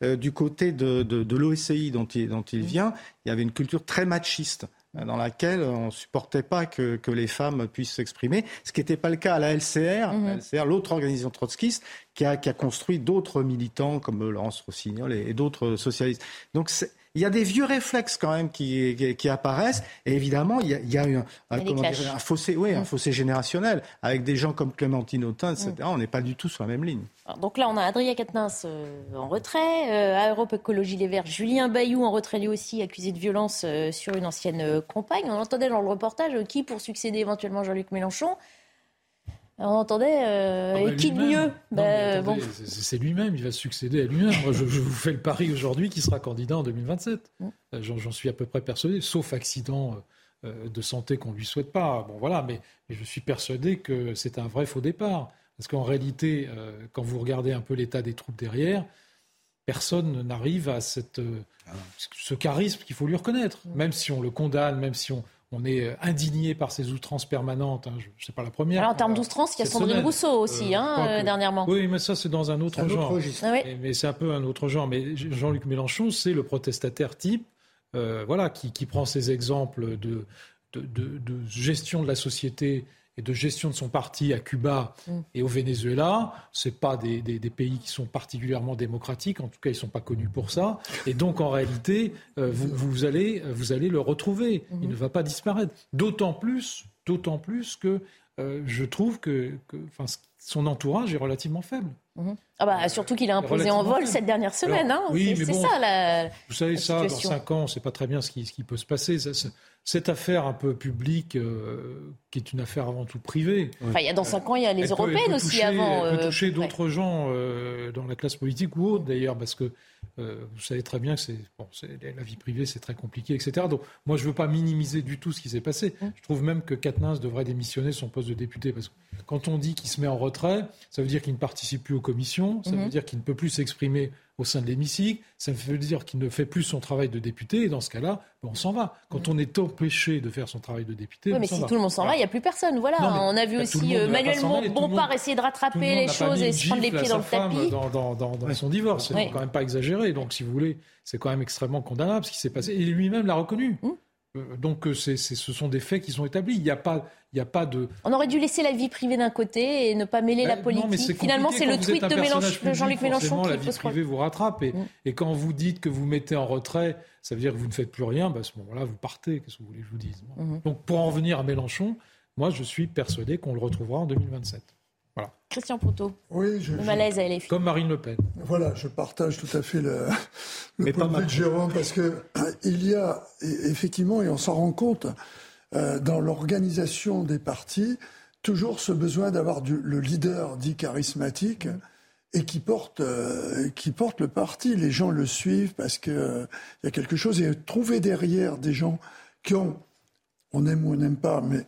du côté de, de, l'OSCI dont il, dont il vient, il y avait une culture très machiste dans laquelle on ne supportait pas que, que, les femmes puissent s'exprimer, ce qui n'était pas le cas à la LCR, mhm. LCR l'autre organisation trotskiste, qui a, qui a construit d'autres militants comme Laurence Rossignol et, et d'autres socialistes. Donc il y a des vieux réflexes quand même qui, qui, apparaissent. Et évidemment, il y a, il y a un, un, fossé, oui, un mm. fossé générationnel avec des gens comme Clémentine Autain, etc. Mm. On n'est pas du tout sur la même ligne. donc là, on a Adrien Quatennens euh, en retrait, euh, à Europe Écologie Les Verts, Julien Bayou en retrait lui aussi, accusé de violence euh, sur une ancienne compagne. On entendait dans le reportage qui pour succéder éventuellement Jean-Luc Mélenchon. On entendait, euh, ah bah, et qui de mieux bah, C'est lui-même, il va succéder à lui-même. Moi, je, vous fais le pari aujourd'hui qu'il sera candidat en 2027. Mm. Euh, j'en suis à peu près persuadé, sauf accident euh, de santé qu'on ne lui souhaite pas. Bon, voilà, mais, je suis persuadé que c'est un vrai faux départ. Parce qu'en réalité, quand vous regardez un peu l'état des troupes derrière, personne n'arrive à cette, ce charisme qu'il faut lui reconnaître. Mm. Même si on le condamne, même si on, on est euh, indigné par ces outrances permanentes. Hein, je ne sais pas la première. Alors, en termes d'outrances, il y a Sandrine Rousseau aussi, euh, hein, euh, dernièrement. Oui, mais ça, c'est dans un autre genre. Ah mais, c'est un peu un autre genre. Mais Jean-Luc Mélenchon, c'est le protestataire type, voilà, qui, prend ces exemples de, de, gestion de la société et de gestion de son parti à Cuba mm. et au Venezuela. Ce pas des, pays qui sont particulièrement démocratiques, en tout cas ils ne sont pas connus pour ça. Et donc en réalité, euh, vous, allez, vous allez le retrouver. Il mm-hmm. ne va pas disparaître. D'autant plus, d'autant plus que euh, je trouve que, son entourage est relativement faible. Mm-hmm. Ah bah, surtout qu'il a imposé en vol cette dernière semaine. Hein. oui, c'est ça la. Vous savez, ça, dans cinq ans, on ne sait pas très bien ce qui, ce qui peut se passer. Ça, cette affaire un peu publique, euh, qui est une affaire avant tout privée. Enfin, il y a dans cinq ans, il y a les européennes aussi avant. Elle peut euh, toucher d'autres gens euh, dans la classe politique ou autre d'ailleurs, parce que vous savez très bien que c'est bon, la vie privée, c'est très compliqué, etc. Donc, moi, je ne veux pas minimiser du tout ce qui s'est passé. Mmh. Je trouve même que Katnins devrait démissionner son poste de député, parce que quand on dit qu'il se met en retrait, ça veut dire qu'il ne participe plus aux commissions, ça veut dire qu'il ne peut plus s'exprimer au sein de l'hémicycle, ça veut dire qu'il ne fait plus son travail de député, et dans ce cas-là, ben, on s'en va. Quand on est empêché de faire son travail de député, oui, mais si tout le monde s'en va, il n'y a plus personne. Voilà, on a vu aussi euh, Manuel Bompard essayer de rattraper les choses et se prendre les pieds dans le tapis. Dans, dans, son divorce, c'est quand même pas exagéré. Donc, si vous voulez, c'est quand même extrêmement condamnable ce qui s'est passé. Et lui-même l'a reconnu. Hum. Euh, donc c'est, ce sont des faits qui sont établis. Il n'y a pas, il a pas de. On aurait dû laisser la vie privée d'un côté et ne pas mêler la politique. Non, Finalement, c'est le tweet de, Jean-Luc Mélenchon qui la vie privée vous rattrape. Et, et, quand vous dites que vous mettez en retrait, ça veut dire que vous ne faites plus rien. Bah, à ce moment-là, vous partez. Qu'est-ce que vous voulez que je vous dise? Mm-hmm. Donc pour en venir à Mélenchon, moi, je suis persuadé qu'on le retrouvera en 2027. Christian Proutot. Oui, je, le malaise à LFI. Comme Marine Le Pen. Voilà, je partage tout à fait le, le point de vue de Jérôme parce que il y a effectivement, et on s'en rend compte, euh, dans l'organisation des partis, toujours ce besoin d'avoir le leader dit charismatique et qui porte, euh, qui porte le parti. Les gens le suivent parce qu'il euh, y a quelque chose. Et trouver derrière des gens qui ont, on aime ou on n'aime pas, mais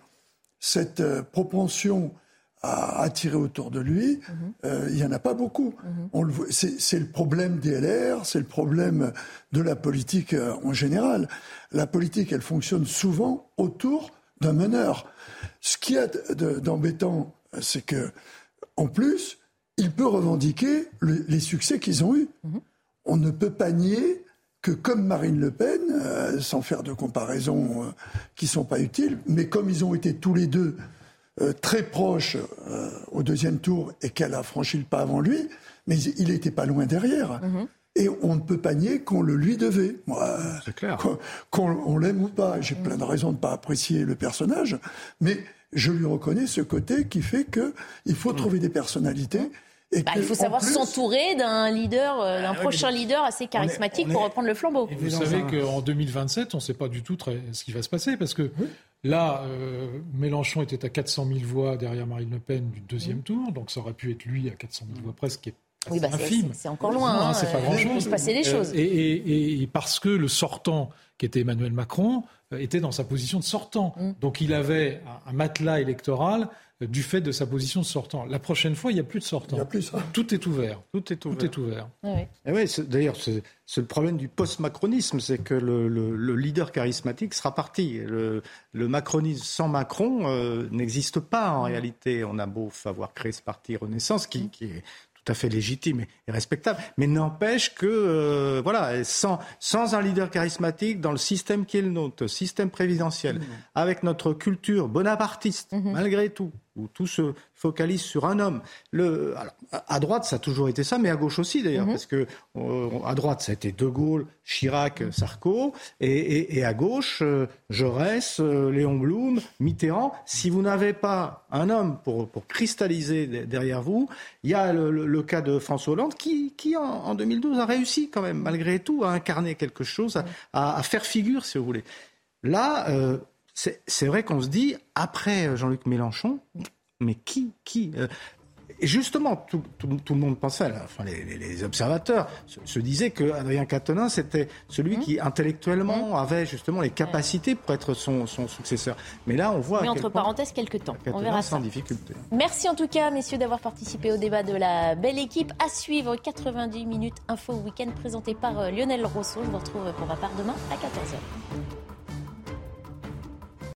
cette euh, propension à attirer autour de lui, mhm. euh, il n'y en a pas beaucoup. Mhm. C'est le problème des LR, c'est le problème de la politique euh, en général. La politique, elle fonctionne souvent autour d'un meneur. Ce qui a d'embêtant, c'est que, en plus, il peut revendiquer les succès qu'ils ont eus. Mhm. On ne peut pas nier que comme Marine Le Pen, euh, sans faire de comparaisons euh, qui sont pas utiles, mais comme ils ont été tous les deux euh, très proches au deuxième tour et qu'elle a franchi le pas avant lui, mais il n'était pas loin derrière. Mhm. Et on ne peut pas nier qu'on le lui devait. C'est clair. Qu'on l'aime ou pas. J'ai plein de raisons de ne pas apprécier le personnage, mais je lui reconnais ce côté qui fait qu'il faut mhm. trouver des personnalités bah, il faut savoir s'entourer d'un leader, euh, d'un ah prochain leader assez charismatique pour reprendre le flambeau. Et vous savez qu'en 2027, on ne sait pas du tout très, ce qui va se passer parce que là, euh, Mélenchon était à 400 000 voix derrière Marine Le Pen du deuxième tour, donc ça aurait pu être lui à 400 000 voix presque, qui est oui, bah C'est encore loin. Hein, c'est pas grand-chose. Il se passer des choses. Et, et, parce que le sortant, qui était Emmanuel Macron, euh, était dans sa position de sortant. Mm. Donc il avait un matelas électoral du fait de sa position de sortant. La prochaine fois, il n'y a plus de sortant. plus, Tout est ouvert. Tout est ouvert. Tout est ouvert. Eh d'ailleurs, c'est le problème du post-macronisme, c'est que le, leader charismatique sera parti. Le, macronisme sans Macron euh, n'existe pas en réalité. On a beau avoir créé ce parti Renaissance qui, qui est tout à fait légitime et respectable, mais n'empêche que, euh, voilà, sans, sans un leader charismatique dans le système qui est le nôtre, système présidentiel, mmh. avec notre culture bonapartiste, mmh. malgré tout, où tout se focalise sur un homme. Le, à droite, ça a toujours été ça, mais à gauche aussi d'ailleurs, mhm. parce que euh, à droite, ça a été De Gaulle, Chirac, mhm. Sarko, et, à gauche, euh, Jaurès, euh, Léon Blum, Mitterrand. Si vous n'avez pas un homme pour, pour cristalliser derrière vous, il y a le, cas de François Hollande qui, qui en, 2012 a réussi quand même, malgré tout, à incarner quelque chose, à, faire figure, si vous voulez. Là, c'est vrai qu'on se dit, après euh, Jean-Luc Mélenchon, mais qui, qui euh, justement, tout, le monde pensait, enfin, les, observateurs se, disaient que Adrien Quatennens c'était celui mmh. qui intellectuellement mmh. avait justement les capacités pour être son, successeur. Mais là, on voit. Mais entre parenthèses, quelques temps. On verra sans difficulté. Merci en tout cas, messieurs, d'avoir participé au débat de la belle équipe. À suivre 90 minutes info week-end présenté par euh, Lionel Rousseau. Je vous retrouve pour ma part demain à 14h.